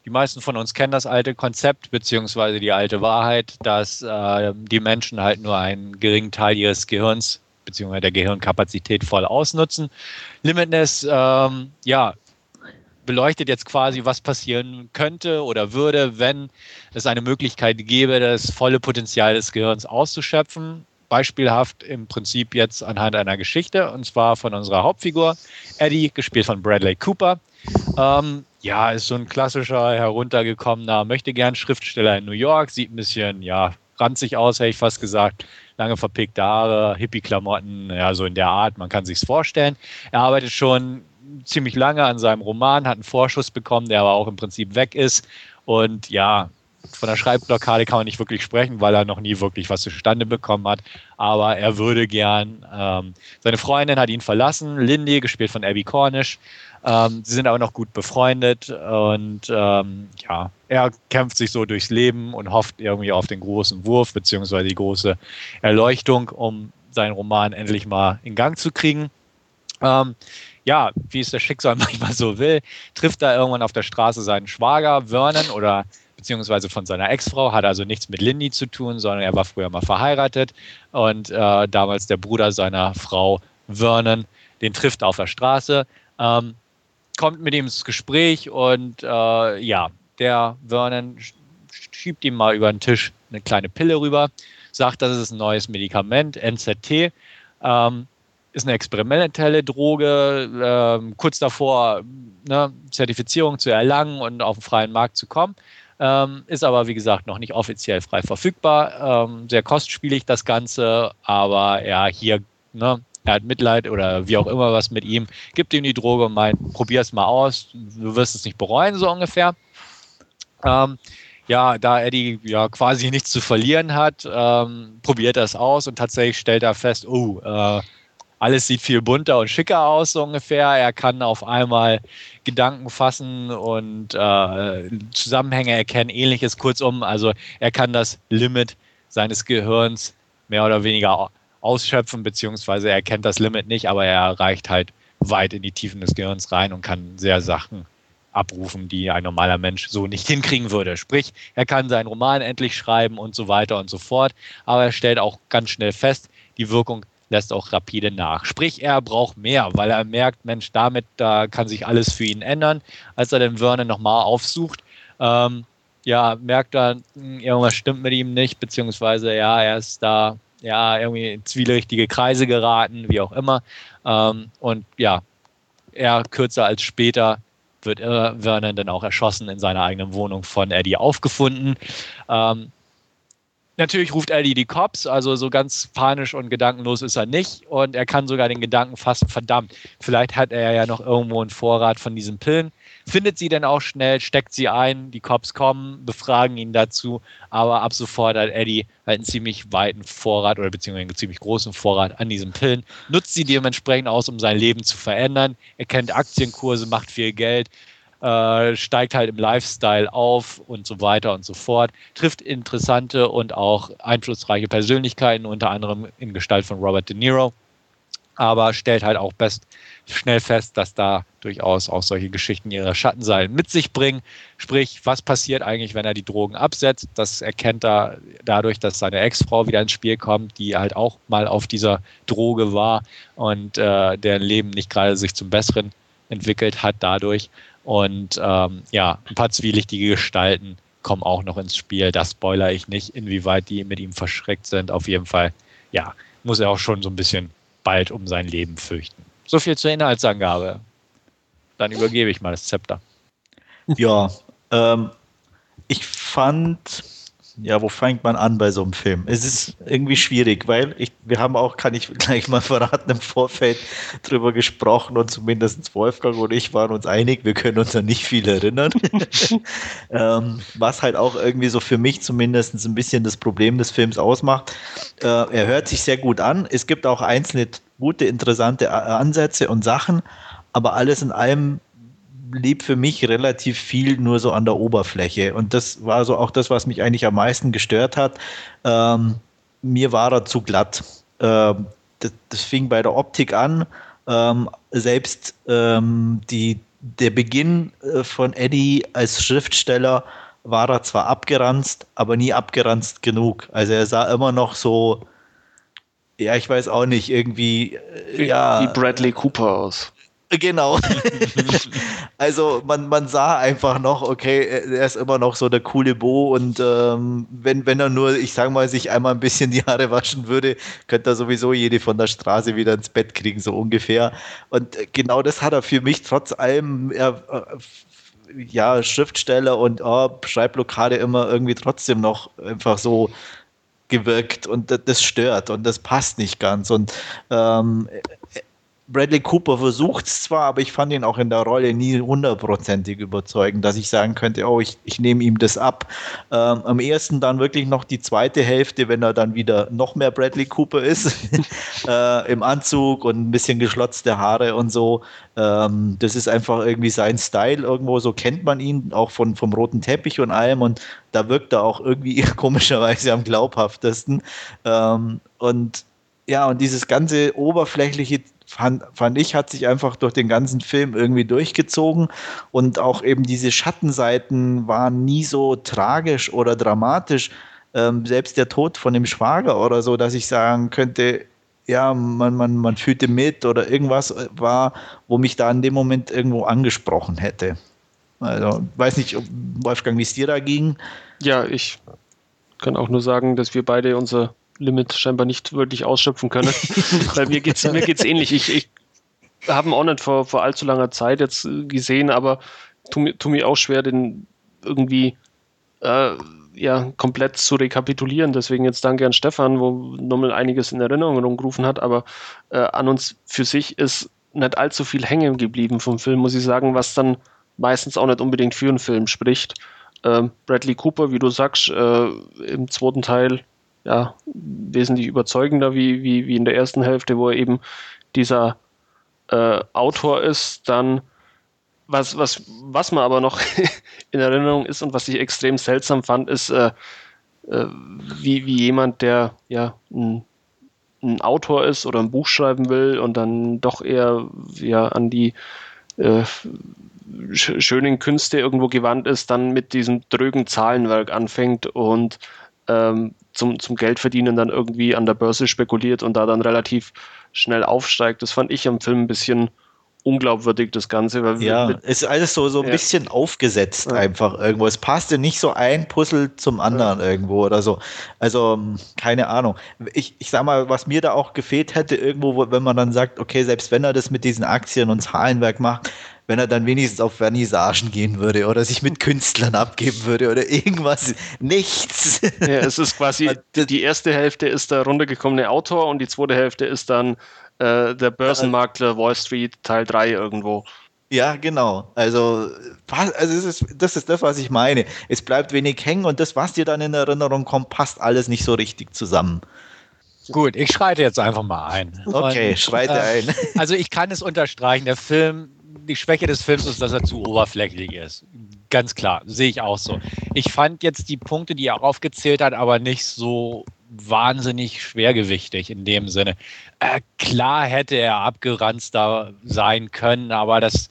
Die meisten von uns kennen das alte Konzept beziehungsweise die alte Wahrheit, dass äh, die Menschen halt nur einen geringen Teil ihres Gehirns beziehungsweise der Gehirnkapazität voll ausnutzen. Limitless, ähm, ja, beleuchtet jetzt quasi, was passieren könnte oder würde, wenn es eine Möglichkeit gäbe, das volle Potenzial des Gehirns auszuschöpfen beispielhaft im Prinzip jetzt anhand einer Geschichte, und zwar von unserer Hauptfigur, Eddie, gespielt von Bradley Cooper. Ähm, ja, ist so ein klassischer, heruntergekommener, möchte gern Schriftsteller in New York, sieht ein bisschen, ja, ranzig aus, hätte ich fast gesagt. Lange verpickte Haare, Hippie-Klamotten, ja, so in der Art, man kann sich's vorstellen. Er arbeitet schon ziemlich lange an seinem Roman, hat einen Vorschuss bekommen, der aber auch im Prinzip weg ist. Und ja, von der Schreibblockade kann man nicht wirklich sprechen, weil er noch nie wirklich was zustande bekommen hat. Aber er würde gern. Ähm, seine Freundin hat ihn verlassen, Lindy, gespielt von Abby Cornish. Ähm, sie sind aber noch gut befreundet und ähm, ja, er kämpft sich so durchs Leben und hofft irgendwie auf den großen Wurf beziehungsweise die große Erleuchtung, um seinen Roman endlich mal in Gang zu kriegen. Ähm, ja, wie es das Schicksal manchmal so will, trifft er irgendwann auf der Straße seinen Schwager Vernon oder beziehungsweise von seiner Ex-Frau, hat also nichts mit Lindy zu tun, sondern er war früher mal verheiratet und äh, damals der Bruder seiner Frau Vernon, den trifft auf der Straße, ähm, kommt mit ihm ins Gespräch und äh, ja, der Vernon schiebt ihm mal über den Tisch eine kleine Pille rüber, sagt, das ist ein neues Medikament, NZT. Ähm, ist eine experimentelle Droge, äh, kurz davor ne, Zertifizierung zu erlangen und auf den freien Markt zu kommen. Ähm, ist aber, wie gesagt, noch nicht offiziell frei verfügbar. Ähm, sehr kostspielig das Ganze, aber ja, hier, ne, er hat Mitleid oder wie auch immer was mit ihm, gibt ihm die Droge und meint, probier es mal aus, du wirst es nicht bereuen, so ungefähr. Ähm, ja, da Eddie ja quasi nichts zu verlieren hat, ähm, probiert er es aus und tatsächlich stellt er fest, oh, äh, alles sieht viel bunter und schicker aus, so ungefähr. Er kann auf einmal Gedanken fassen und äh, Zusammenhänge erkennen, ähnliches. Kurzum, also er kann das Limit seines Gehirns mehr oder weniger ausschöpfen, beziehungsweise er kennt das Limit nicht, aber er erreicht halt weit in die Tiefen des Gehirns rein und kann sehr Sachen abrufen, die ein normaler Mensch so nicht hinkriegen würde. Sprich, er kann seinen Roman endlich schreiben und so weiter und so fort, aber er stellt auch ganz schnell fest, die Wirkung lässt auch rapide nach. Sprich, er braucht mehr, weil er merkt, Mensch, damit da kann sich alles für ihn ändern. Als er den Vernon nochmal aufsucht, ähm, ja, merkt er, hm, irgendwas stimmt mit ihm nicht, beziehungsweise ja, er ist da ja irgendwie in zwielichtige Kreise geraten, wie auch immer. Ähm, und ja, er kürzer als später wird Vernon dann auch erschossen in seiner eigenen Wohnung von Eddie aufgefunden. Ähm, Natürlich ruft Eddie die Cops, also so ganz panisch und gedankenlos ist er nicht. Und er kann sogar den Gedanken fassen, verdammt, vielleicht hat er ja noch irgendwo einen Vorrat von diesen Pillen. Findet sie dann auch schnell, steckt sie ein, die Cops kommen, befragen ihn dazu. Aber ab sofort hat Eddie halt einen ziemlich weiten Vorrat oder beziehungsweise einen ziemlich großen Vorrat an diesen Pillen. Nutzt sie dementsprechend aus, um sein Leben zu verändern. Er kennt Aktienkurse, macht viel Geld äh, steigt halt im Lifestyle auf und so weiter und so fort, trifft interessante und auch einflussreiche Persönlichkeiten, unter anderem in Gestalt von Robert De Niro, aber stellt halt auch best schnell fest, dass da durchaus auch solche Geschichten ihre Schattenseiten mit sich bringen. Sprich, was passiert eigentlich, wenn er die Drogen absetzt? Das erkennt er dadurch, dass seine Ex-Frau wieder ins Spiel kommt, die halt auch mal auf dieser Droge war und äh, deren Leben nicht gerade sich zum Besseren entwickelt hat dadurch. Und ähm, ja, ein paar zwielichtige Gestalten kommen auch noch ins Spiel. Das spoiler ich nicht, inwieweit die mit ihm verschreckt sind. Auf jeden Fall, ja, muss er auch schon so ein bisschen bald um sein Leben fürchten. So viel zur Inhaltsangabe. Dann übergebe ich mal das Zepter. Ja, ähm, ich fand ja, wo fängt man an bei so einem Film? Es ist irgendwie schwierig, weil ich, wir haben auch, kann ich gleich mal verraten, im Vorfeld drüber gesprochen und zumindest Wolfgang und ich waren uns einig, wir können uns an nicht viel erinnern. ähm, was halt auch irgendwie so für mich zumindest ein bisschen das Problem des Films ausmacht. Äh, er hört sich sehr gut an. Es gibt auch einzelne gute, interessante Ansätze und Sachen, aber alles in allem blieb für mich relativ viel nur so an der Oberfläche. Und das war so auch das, was mich eigentlich am meisten gestört hat. Ähm, mir war er zu glatt. Ähm, das, das, fing bei der Optik an. Ähm, selbst ähm, die, der Beginn äh, von Eddie als Schriftsteller war er zwar abgeranzt, aber nie abgeranzt genug. Also er sah immer noch so, ja, ich weiß auch nicht, irgendwie, äh, wie, ja. Wie Bradley Cooper aus. Genau. also man, man sah einfach noch, okay, er ist immer noch so der coole Bo und ähm, wenn, wenn er nur, ich sag mal, sich einmal ein bisschen die Haare waschen würde, könnte er sowieso jede von der Straße wieder ins Bett kriegen, so ungefähr. Und genau das hat er für mich trotz allem, er, äh, ja, Schriftsteller und oh, Schreibblockade immer irgendwie trotzdem noch einfach so gewirkt und das stört und das passt nicht ganz. Und ähm, Bradley Cooper versucht es zwar, aber ich fand ihn auch in der Rolle nie hundertprozentig überzeugend, dass ich sagen könnte, oh, ich, ich nehme ihm das ab. Ähm, am ersten dann wirklich noch die zweite Hälfte, wenn er dann wieder noch mehr Bradley Cooper ist, äh, im Anzug und ein bisschen geschlotzte Haare und so. Ähm, das ist einfach irgendwie sein Style irgendwo, so kennt man ihn auch von, vom roten Teppich und allem und da wirkt er auch irgendwie komischerweise am glaubhaftesten. Ähm, und ja, und dieses ganze oberflächliche fand, fand ich, hat sich einfach durch den ganzen Film irgendwie durchgezogen und auch eben diese Schattenseiten waren nie so tragisch oder dramatisch. Ähm, selbst der Tod von dem Schwager oder so, dass ich sagen könnte, ja, man, man, man fühlte mit oder irgendwas war, wo mich da in dem Moment irgendwo angesprochen hätte. Also, weiß nicht, Wolfgang, wie es dir da ging. Ja, ich kann auch nur sagen, dass wir beide unser Limit scheinbar nicht wirklich ausschöpfen können. Weil mir geht's, mir geht's ähnlich. Ich, ich habe ihn auch nicht vor, vor allzu langer Zeit jetzt gesehen, aber tu, mir, tu mir auch schwer, den irgendwie äh, ja, komplett zu rekapitulieren. Deswegen jetzt danke an Stefan, wo nochmal einiges in Erinnerung rumgerufen hat, aber äh, an uns für sich ist nicht allzu viel hängen geblieben vom Film, muss ich sagen, was dann meistens auch nicht unbedingt für einen Film spricht. Äh, Bradley Cooper, wie du sagst, äh, im zweiten Teil ja, wesentlich überzeugender wie, wie, wie in der ersten Hälfte, wo er eben dieser äh, Autor ist. Dann, was, was, was man aber noch in Erinnerung ist und was ich extrem seltsam fand, ist, äh, äh, wie, wie jemand, der ja ein, ein Autor ist oder ein Buch schreiben will und dann doch eher ja, an die äh, schönen Künste irgendwo gewandt ist, dann mit diesem drögen Zahlenwerk anfängt und ähm, zum, zum Geldverdienen dann irgendwie an der Börse spekuliert und da dann relativ schnell aufsteigt. Das fand ich am Film ein bisschen unglaubwürdig, das Ganze. Weil ja, mit, ist alles so, so ein ja. bisschen aufgesetzt ja. einfach irgendwo. Es passte nicht so ein Puzzle zum anderen ja. irgendwo oder so. Also, keine Ahnung. Ich, ich sag mal, was mir da auch gefehlt hätte, irgendwo, wenn man dann sagt, okay, selbst wenn er das mit diesen Aktien und Zahlenwerk macht, wenn er dann wenigstens auf Vernissagen gehen würde oder sich mit Künstlern abgeben würde oder irgendwas. Nichts. Ja, es ist quasi, die erste Hälfte ist der runtergekommene Autor und die zweite Hälfte ist dann äh, der Börsenmakler Wall Street Teil 3 irgendwo. Ja, genau. Also, also das, ist, das ist das, was ich meine. Es bleibt wenig hängen und das, was dir dann in Erinnerung kommt, passt alles nicht so richtig zusammen. Gut, ich schreite jetzt einfach mal ein. Okay, und, schreite äh, ein. Also ich kann es unterstreichen, der Film, die Schwäche des Films ist, dass er zu oberflächlich ist. Ganz klar, sehe ich auch so. Ich fand jetzt die Punkte, die er aufgezählt hat, aber nicht so wahnsinnig schwergewichtig in dem Sinne. Äh, klar hätte er abgeranzter sein können, aber das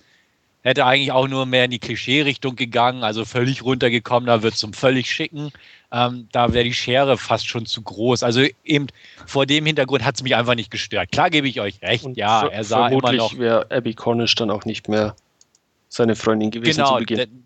hätte eigentlich auch nur mehr in die Klischee-Richtung gegangen, also völlig runtergekommen, da wird zum völlig schicken. Ähm, da wäre die Schere fast schon zu groß. Also eben vor dem Hintergrund hat es mich einfach nicht gestört. Klar gebe ich euch recht, Und ja, er sah immer noch. wäre Abby Cornish dann auch nicht mehr seine Freundin gewesen genau, zu Beginn.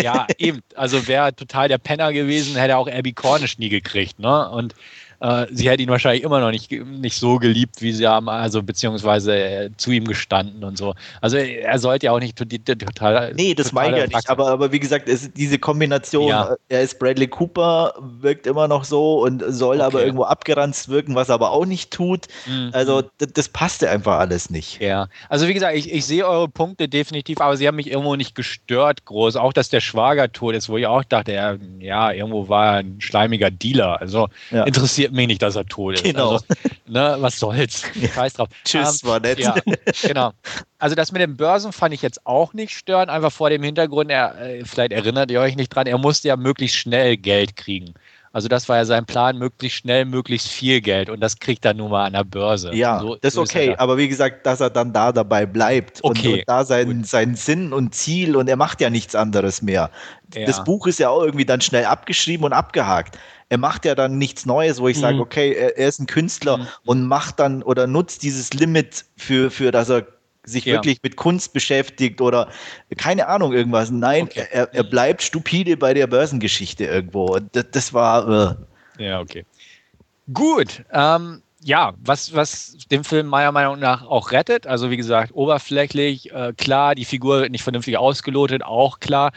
Ja, eben. Also wäre total der Penner gewesen, hätte auch Abby Cornish nie gekriegt. Ne? Und äh, sie hätte ihn wahrscheinlich immer noch nicht, nicht so geliebt, wie sie haben, also beziehungsweise äh, zu ihm gestanden und so. Also er sollte ja auch nicht total. Nee, das meine ich ja nicht, aber, aber wie gesagt, es, diese Kombination, ja. er ist Bradley Cooper, wirkt immer noch so und soll okay. aber irgendwo abgeranzt wirken, was er aber auch nicht tut. Mhm. Also das, passte einfach alles nicht. Ja, also wie gesagt, ich, ich sehe eure Punkte definitiv, aber sie haben mich irgendwo nicht gestört groß. Auch, dass der Schwager tot ist, wo ich auch dachte, er, ja, irgendwo war er ein schleimiger Dealer. Also ja. interessiert interessiert mich nicht, dass er tot ist. Genau. Also, ne, was soll's? Scheiß drauf. Tschüss, ähm, war nett. Ja, genau. Also das mit den Börsen fand ich jetzt auch nicht störend, einfach vor dem Hintergrund, er, äh, vielleicht erinnert ihr euch nicht dran, er musste ja möglichst schnell Geld kriegen. Also das war ja sein Plan, möglichst schnell, möglichst viel Geld und das kriegt er nun mal an der Börse. Ja, so, das ist okay, ist aber wie gesagt, dass er dann da dabei bleibt okay, und, und da sein, sein Sinn und Ziel und er macht ja nichts anderes mehr. Ja. Das Buch ist ja auch irgendwie dann schnell abgeschrieben und abgehakt er macht ja dann nichts Neues, wo ich mhm. sage, okay, er, er, ist ein Künstler mhm. und macht dann oder nutzt dieses Limit für, für dass er sich ja. wirklich mit Kunst beschäftigt oder keine Ahnung, irgendwas. Nein, okay. er, er bleibt stupide bei der Börsengeschichte irgendwo. Das, das war. Äh. Ja, okay. Gut. Ähm, ja, was, was den Film meiner Meinung nach auch rettet, also wie gesagt, oberflächlich, äh, klar, die Figur wird nicht vernünftig ausgelotet, auch klar,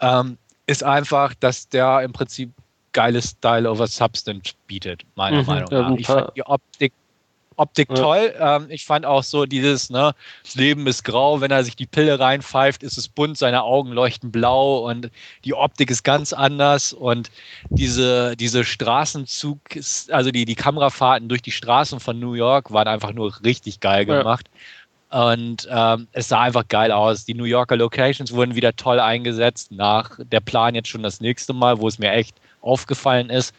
ähm, ist einfach, dass der im Prinzip geiles Style over Substance bietet, meiner mhm, Meinung nach. Ich fand die Optik, Optik ja. toll. Ähm, ich fand auch so dieses, ne, das Leben ist grau, wenn er sich die Pille reinpfeift, ist es bunt, seine Augen leuchten blau und die Optik ist ganz anders und diese, diese Straßenzug, also die, die Kamerafahrten durch die Straßen von New York waren einfach nur richtig geil gemacht. Ja. Und ähm, es sah einfach geil aus. Die New Yorker Locations wurden wieder toll eingesetzt. Nach der Plan jetzt schon das nächste Mal, wo es mir echt aufgefallen ist.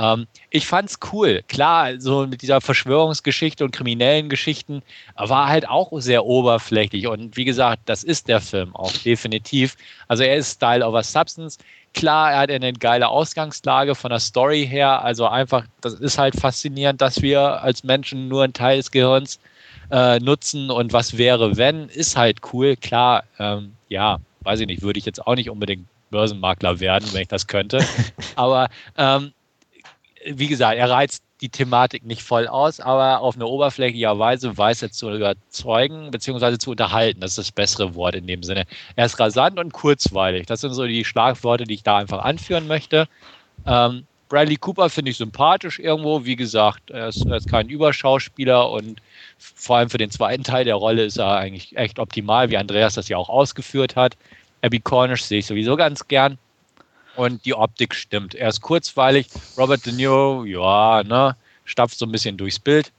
Ähm, ich fand's cool. Klar, so mit dieser Verschwörungsgeschichte und kriminellen Geschichten war halt auch sehr oberflächlich. Und wie gesagt, das ist der Film auch definitiv. Also er ist Style over Substance. Klar, er hat eine geile Ausgangslage von der Story her. Also einfach, das ist halt faszinierend, dass wir als Menschen nur einen Teil des Gehirns äh, nutzen und was wäre, wenn, ist halt cool. Klar, ähm, ja, weiß ich nicht, würde ich jetzt auch nicht unbedingt Börsenmakler werden, wenn ich das könnte. Aber ähm, wie gesagt, er reizt die Thematik nicht voll aus, aber auf eine oberflächliche Weise weiß er zu überzeugen bzw. zu unterhalten. Das ist das bessere Wort in dem Sinne. Er ist rasant und kurzweilig. Das sind so die Schlagworte, die ich da einfach anführen möchte. Ähm, Bradley Cooper finde ich sympathisch irgendwo. Wie gesagt, er ist, er ist, kein Überschauspieler und vor allem für den zweiten Teil der Rolle ist er eigentlich echt optimal, wie Andreas das ja auch ausgeführt hat. Abby Cornish sehe ich sowieso ganz gern. Und die Optik stimmt. Er ist kurzweilig. Robert De Niro, ja, ne, stapft so ein bisschen durchs Bild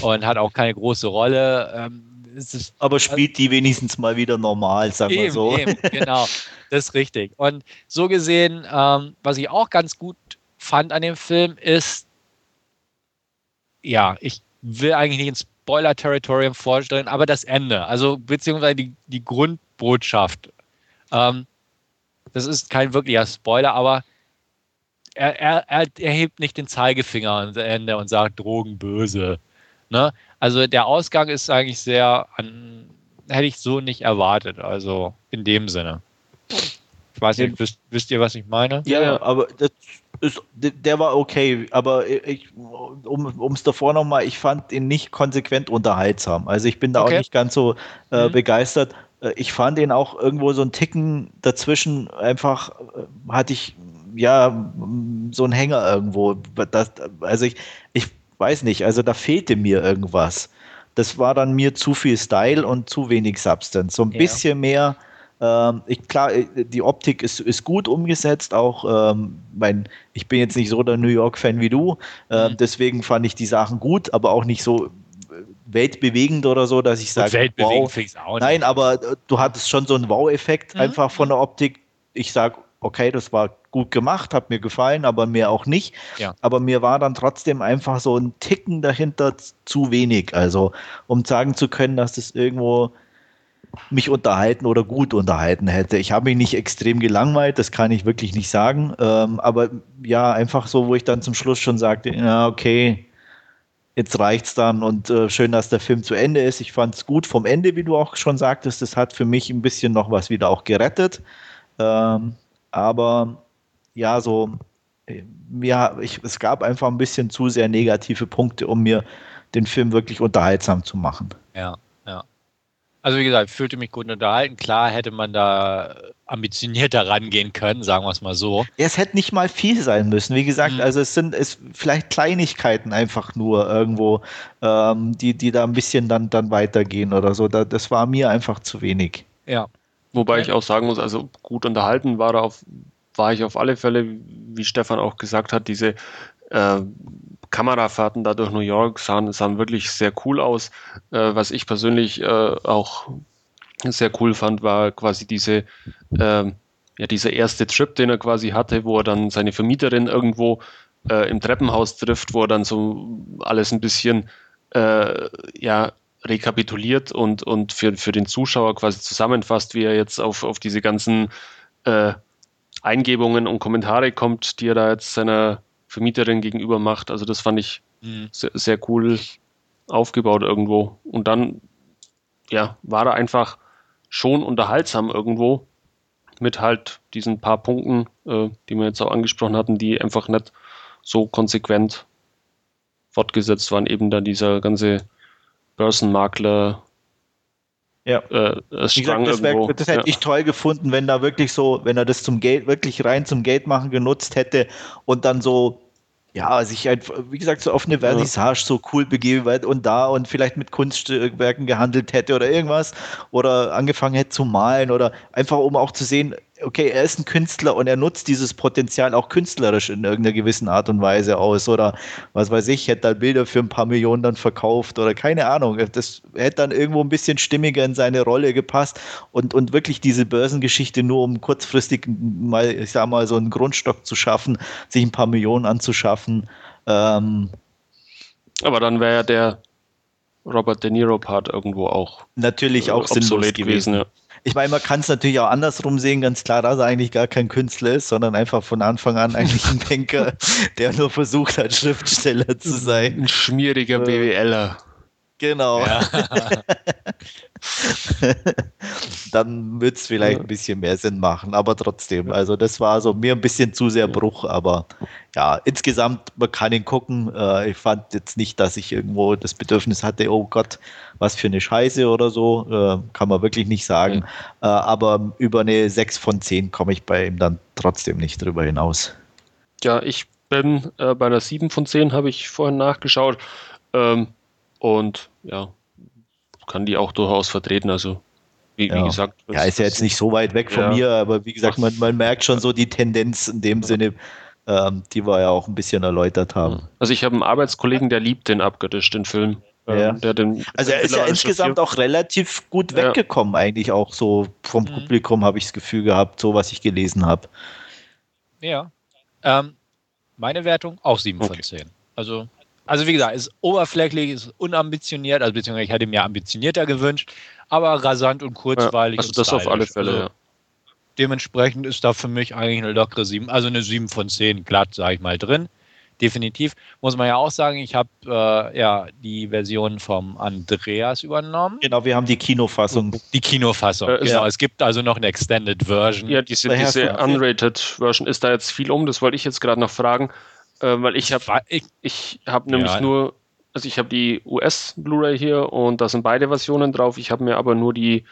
und hat auch keine große Rolle. Ähm, ist, Aber spielt die wenigstens mal wieder normal, sagen wir so. Eben, genau, das ist richtig. Und so gesehen, ähm, was ich auch ganz gut fand an dem Film ist, ja, ich will eigentlich nicht ins Spoiler-Territorium vorstellen, aber das Ende, also beziehungsweise die, die Grundbotschaft. Ähm, das ist kein wirklicher Spoiler, aber er, er, er, er hebt nicht den Zeigefinger ans Ende und sagt Drogen böse. Ne? Also der Ausgang ist eigentlich sehr, an, hätte ich so nicht erwartet, also in dem Sinne. Ich weiß nicht, wisst, wisst ihr, was ich meine? Ja, ja, aber das ist, der war okay, aber ich, um es davor nochmal, ich fand ihn nicht konsequent unterhaltsam. Also ich bin da okay. auch nicht ganz so äh, mhm. begeistert. Äh, ich fand ihn auch irgendwo so ein Ticken dazwischen einfach, äh, hatte ich ja so einen Hänger irgendwo. Das, also ich, ich weiß nicht, also da fehlte mir irgendwas. Das war dann mir zu viel Style und zu wenig Substance. So ein ja. bisschen mehr ähm, ich, klar, äh, die Optik ist, ist gut umgesetzt, auch ähm, mein, ich bin jetzt nicht so der New York-Fan wie du, äh, mhm. deswegen fand ich die Sachen gut, aber auch nicht so weltbewegend oder so, dass ich sage, wow. Nein, aber du hattest schon so einen Wow-Effekt mhm. einfach von der Optik. Ich sage, okay, das war gut gemacht, hat mir gefallen, aber mir auch nicht. Ja. Aber mir war dann trotzdem einfach so ein Ticken dahinter zu wenig. Also, um sagen zu können, dass das irgendwo mich unterhalten oder gut unterhalten hätte. Ich habe mich nicht extrem gelangweilt, das kann ich wirklich nicht sagen. Ähm, aber ja, einfach so, wo ich dann zum Schluss schon sagte, ja, okay, jetzt reicht's dann und äh, schön, dass der Film zu Ende ist. Ich fand es gut vom Ende, wie du auch schon sagtest. Das hat für mich ein bisschen noch was wieder auch gerettet. Ähm, aber ja, so, ja, ich, es gab einfach ein bisschen zu sehr negative Punkte, um mir den Film wirklich unterhaltsam zu machen. Ja. Also wie gesagt, fühlte mich gut unterhalten. Klar hätte man da ambitionierter rangehen können, sagen wir es mal so. Ja, es hätte nicht mal viel sein müssen. Wie gesagt, mhm. also es sind es vielleicht Kleinigkeiten einfach nur irgendwo, ähm, die, die da ein bisschen dann, dann weitergehen oder so. Da, das war mir einfach zu wenig. Ja. Wobei ich auch sagen muss, also gut unterhalten war, auf, war ich auf alle Fälle, wie Stefan auch gesagt hat, diese äh, Kamerafahrten da durch New York sahen, sahen wirklich sehr cool aus. Äh, was ich persönlich äh, auch sehr cool fand, war quasi diese, äh, ja, dieser erste Trip, den er quasi hatte, wo er dann seine Vermieterin irgendwo äh, im Treppenhaus trifft, wo er dann so alles ein bisschen äh, ja, rekapituliert und, und für, für den Zuschauer quasi zusammenfasst, wie er jetzt auf, auf diese ganzen äh, Eingebungen und Kommentare kommt, die er da jetzt seiner Vermieterin gegenüber macht. Also das fand ich mhm. sehr, sehr, cool aufgebaut irgendwo. Und dann, ja, war er einfach schon unterhaltsam irgendwo mit halt diesen paar Punkten, äh, die wir jetzt auch angesprochen hatten, die einfach nicht so konsequent fortgesetzt waren. Eben dann dieser ganze Börsenmakler ja. Äh, das, gesagt, das, wär, das hätte ja. ich toll gefunden, wenn da wirklich so, wenn er das zum Geld, wirklich rein zum Geld machen genutzt hätte und dann so, ja, sich einfach, wie gesagt, so auf eine Vernissage so cool begeben und da und vielleicht mit Kunstwerken gehandelt hätte oder irgendwas oder angefangen hätte zu malen oder einfach um auch zu sehen, okay, er ist ein Künstler und er nutzt dieses Potenzial auch künstlerisch in irgendeiner gewissen Art und Weise aus oder was weiß ich, hätte dann Bilder für ein paar Millionen dann verkauft oder keine Ahnung. Das hätte dann irgendwo ein bisschen stimmiger in seine Rolle gepasst und, und wirklich diese Börsengeschichte nur um kurzfristig mal, ich sag mal, so einen Grundstock zu schaffen, sich ein paar Millionen anzuschaffen. Ähm, aber dann wäre ja der Robert De Niro Part irgendwo auch natürlich auch sinnlos gewesen. gewesen ja. Ich meine, man kann es natürlich auch andersrum sehen, ganz klar, dass er eigentlich gar kein Künstler ist, sondern einfach von Anfang an eigentlich ein Banker, der nur versucht hat, Schriftsteller zu sein. Ein schmieriger BWLer. Genau. Ja. Dann wird es vielleicht ein bisschen mehr Sinn machen, aber trotzdem, also das war so mir ein bisschen zu sehr Bruch, aber ja, insgesamt, man kann ihn gucken. Äh, ich fand jetzt nicht, dass ich irgendwo das Bedürfnis hatte, oh Gott, was für eine Scheiße oder so, äh, kann man wirklich nicht sagen. Ja. Äh, aber über eine 6 von 10 komme ich bei ihm dann trotzdem nicht drüber hinaus. Ja, ich bin äh, bei einer 7 von 10, habe ich vorhin nachgeschaut. Ähm, und ja, kann die auch durchaus vertreten. Also wie, ja. wie, gesagt. Ja, ist ja jetzt nicht so weit weg von ja. mir, aber wie gesagt, man, man, merkt schon so die Tendenz in dem Sinne, ähm, die wir ja auch ein bisschen erläutert haben. Also ich habe einen Arbeitskollegen, der liebt den Abgöttisch, den Film. Ähm, ja. Der den, also er ist ja insgesamt auch relativ gut weggekommen, eigentlich auch so vom mhm. Publikum, habe ich das Gefühl gehabt, so was ich gelesen habe. Ja. Ähm, meine Wertung auch 7 okay. von 10. Also Also wie gesagt, ist oberflächlich, ist unambitioniert, also beziehungsweise ich hätte mir ambitionierter gewünscht, aber rasant und kurzweilig. Ja, also das auf alle Fälle, also, ja. Dementsprechend ist da für mich eigentlich eine lockere 7, also eine 7 von 10 glatt, sage ich mal, drin. Definitiv. Muss man ja auch sagen, ich habe äh, ja die Version vom Andreas übernommen. Genau, wir haben die Kinofassung. Die Kinofassung, äh, genau. Ja. Es gibt also noch eine Extended Version. Ja, diese, diese Unrated Version ist da jetzt viel um, das wollte ich jetzt gerade noch fragen, äh, weil ich habe ich, ich hab nämlich ja. nur, also ich habe die US Blu-ray hier und da sind beide Versionen drauf. Ich habe mir aber nur die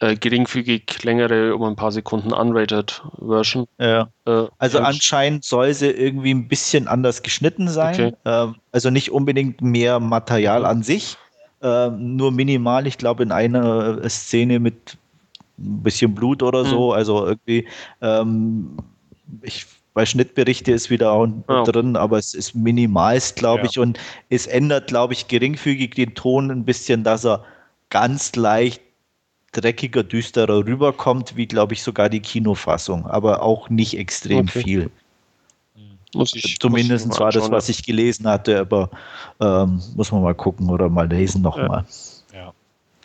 äh, geringfügig längere, um ein paar Sekunden unrated Version. Ja. Äh, also anscheinend soll sie irgendwie ein bisschen anders geschnitten sein. Okay. Äh, also nicht unbedingt mehr Material an sich, ähm, nur minimal. Ich glaube in einer Szene mit ein bisschen Blut oder so. Mhm. Also irgendwie, ähm, ich bei Schnittberichte ist wieder auch oh. drin, aber es ist minimalst, glaube ja. ich, und es ändert, glaube ich, geringfügig den Ton ein bisschen, dass er ganz leicht dreckiger, düsterer rüberkommt, wie glaube ich sogar die Kinofassung, aber auch nicht extrem okay. viel. Muss ich, Zumindest muss ich war das, was ich gelesen hatte, aber ähm, muss man mal gucken oder mal lesen nochmal. Ja. ja.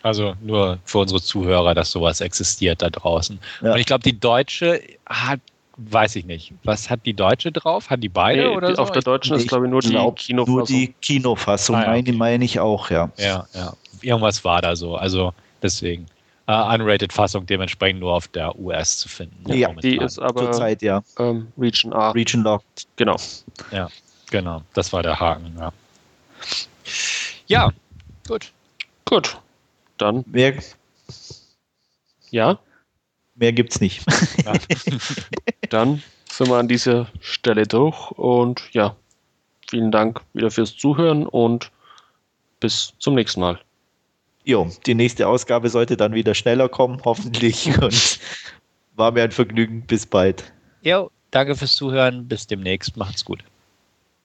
Also nur für unsere Zuhörer, dass sowas existiert da draußen. Ja. Und ich glaube, die Deutsche hat, weiß ich nicht, was hat die Deutsche drauf? Hat die beide nee, oder die, so? Auf der Deutschen ist, glaube ich, nur die Kinofassung. Nur die Kinofassung, ah, ja, okay. meine ich auch, ja. Ja, ja. Irgendwas war da so. Also deswegen äh, Unrated-Fassung dementsprechend nur auf der US zu finden. Ja, momentan. die ist aber zurzeit ja ähm, Region A. Region Locked. Genau. Ja, genau. Das war der Haken. Ja, ja gut. Gut. Dann. Mehr, ja? Mehr gibt's nicht. Ja. Dann sind wir an dieser Stelle durch und ja, vielen Dank wieder fürs Zuhören und bis zum nächsten Mal. Jo, die nächste Ausgabe sollte dann wieder schneller kommen, hoffentlich. Und war mir ein Vergnügen. Bis bald. Jo, danke fürs Zuhören. Bis demnächst. Macht's gut.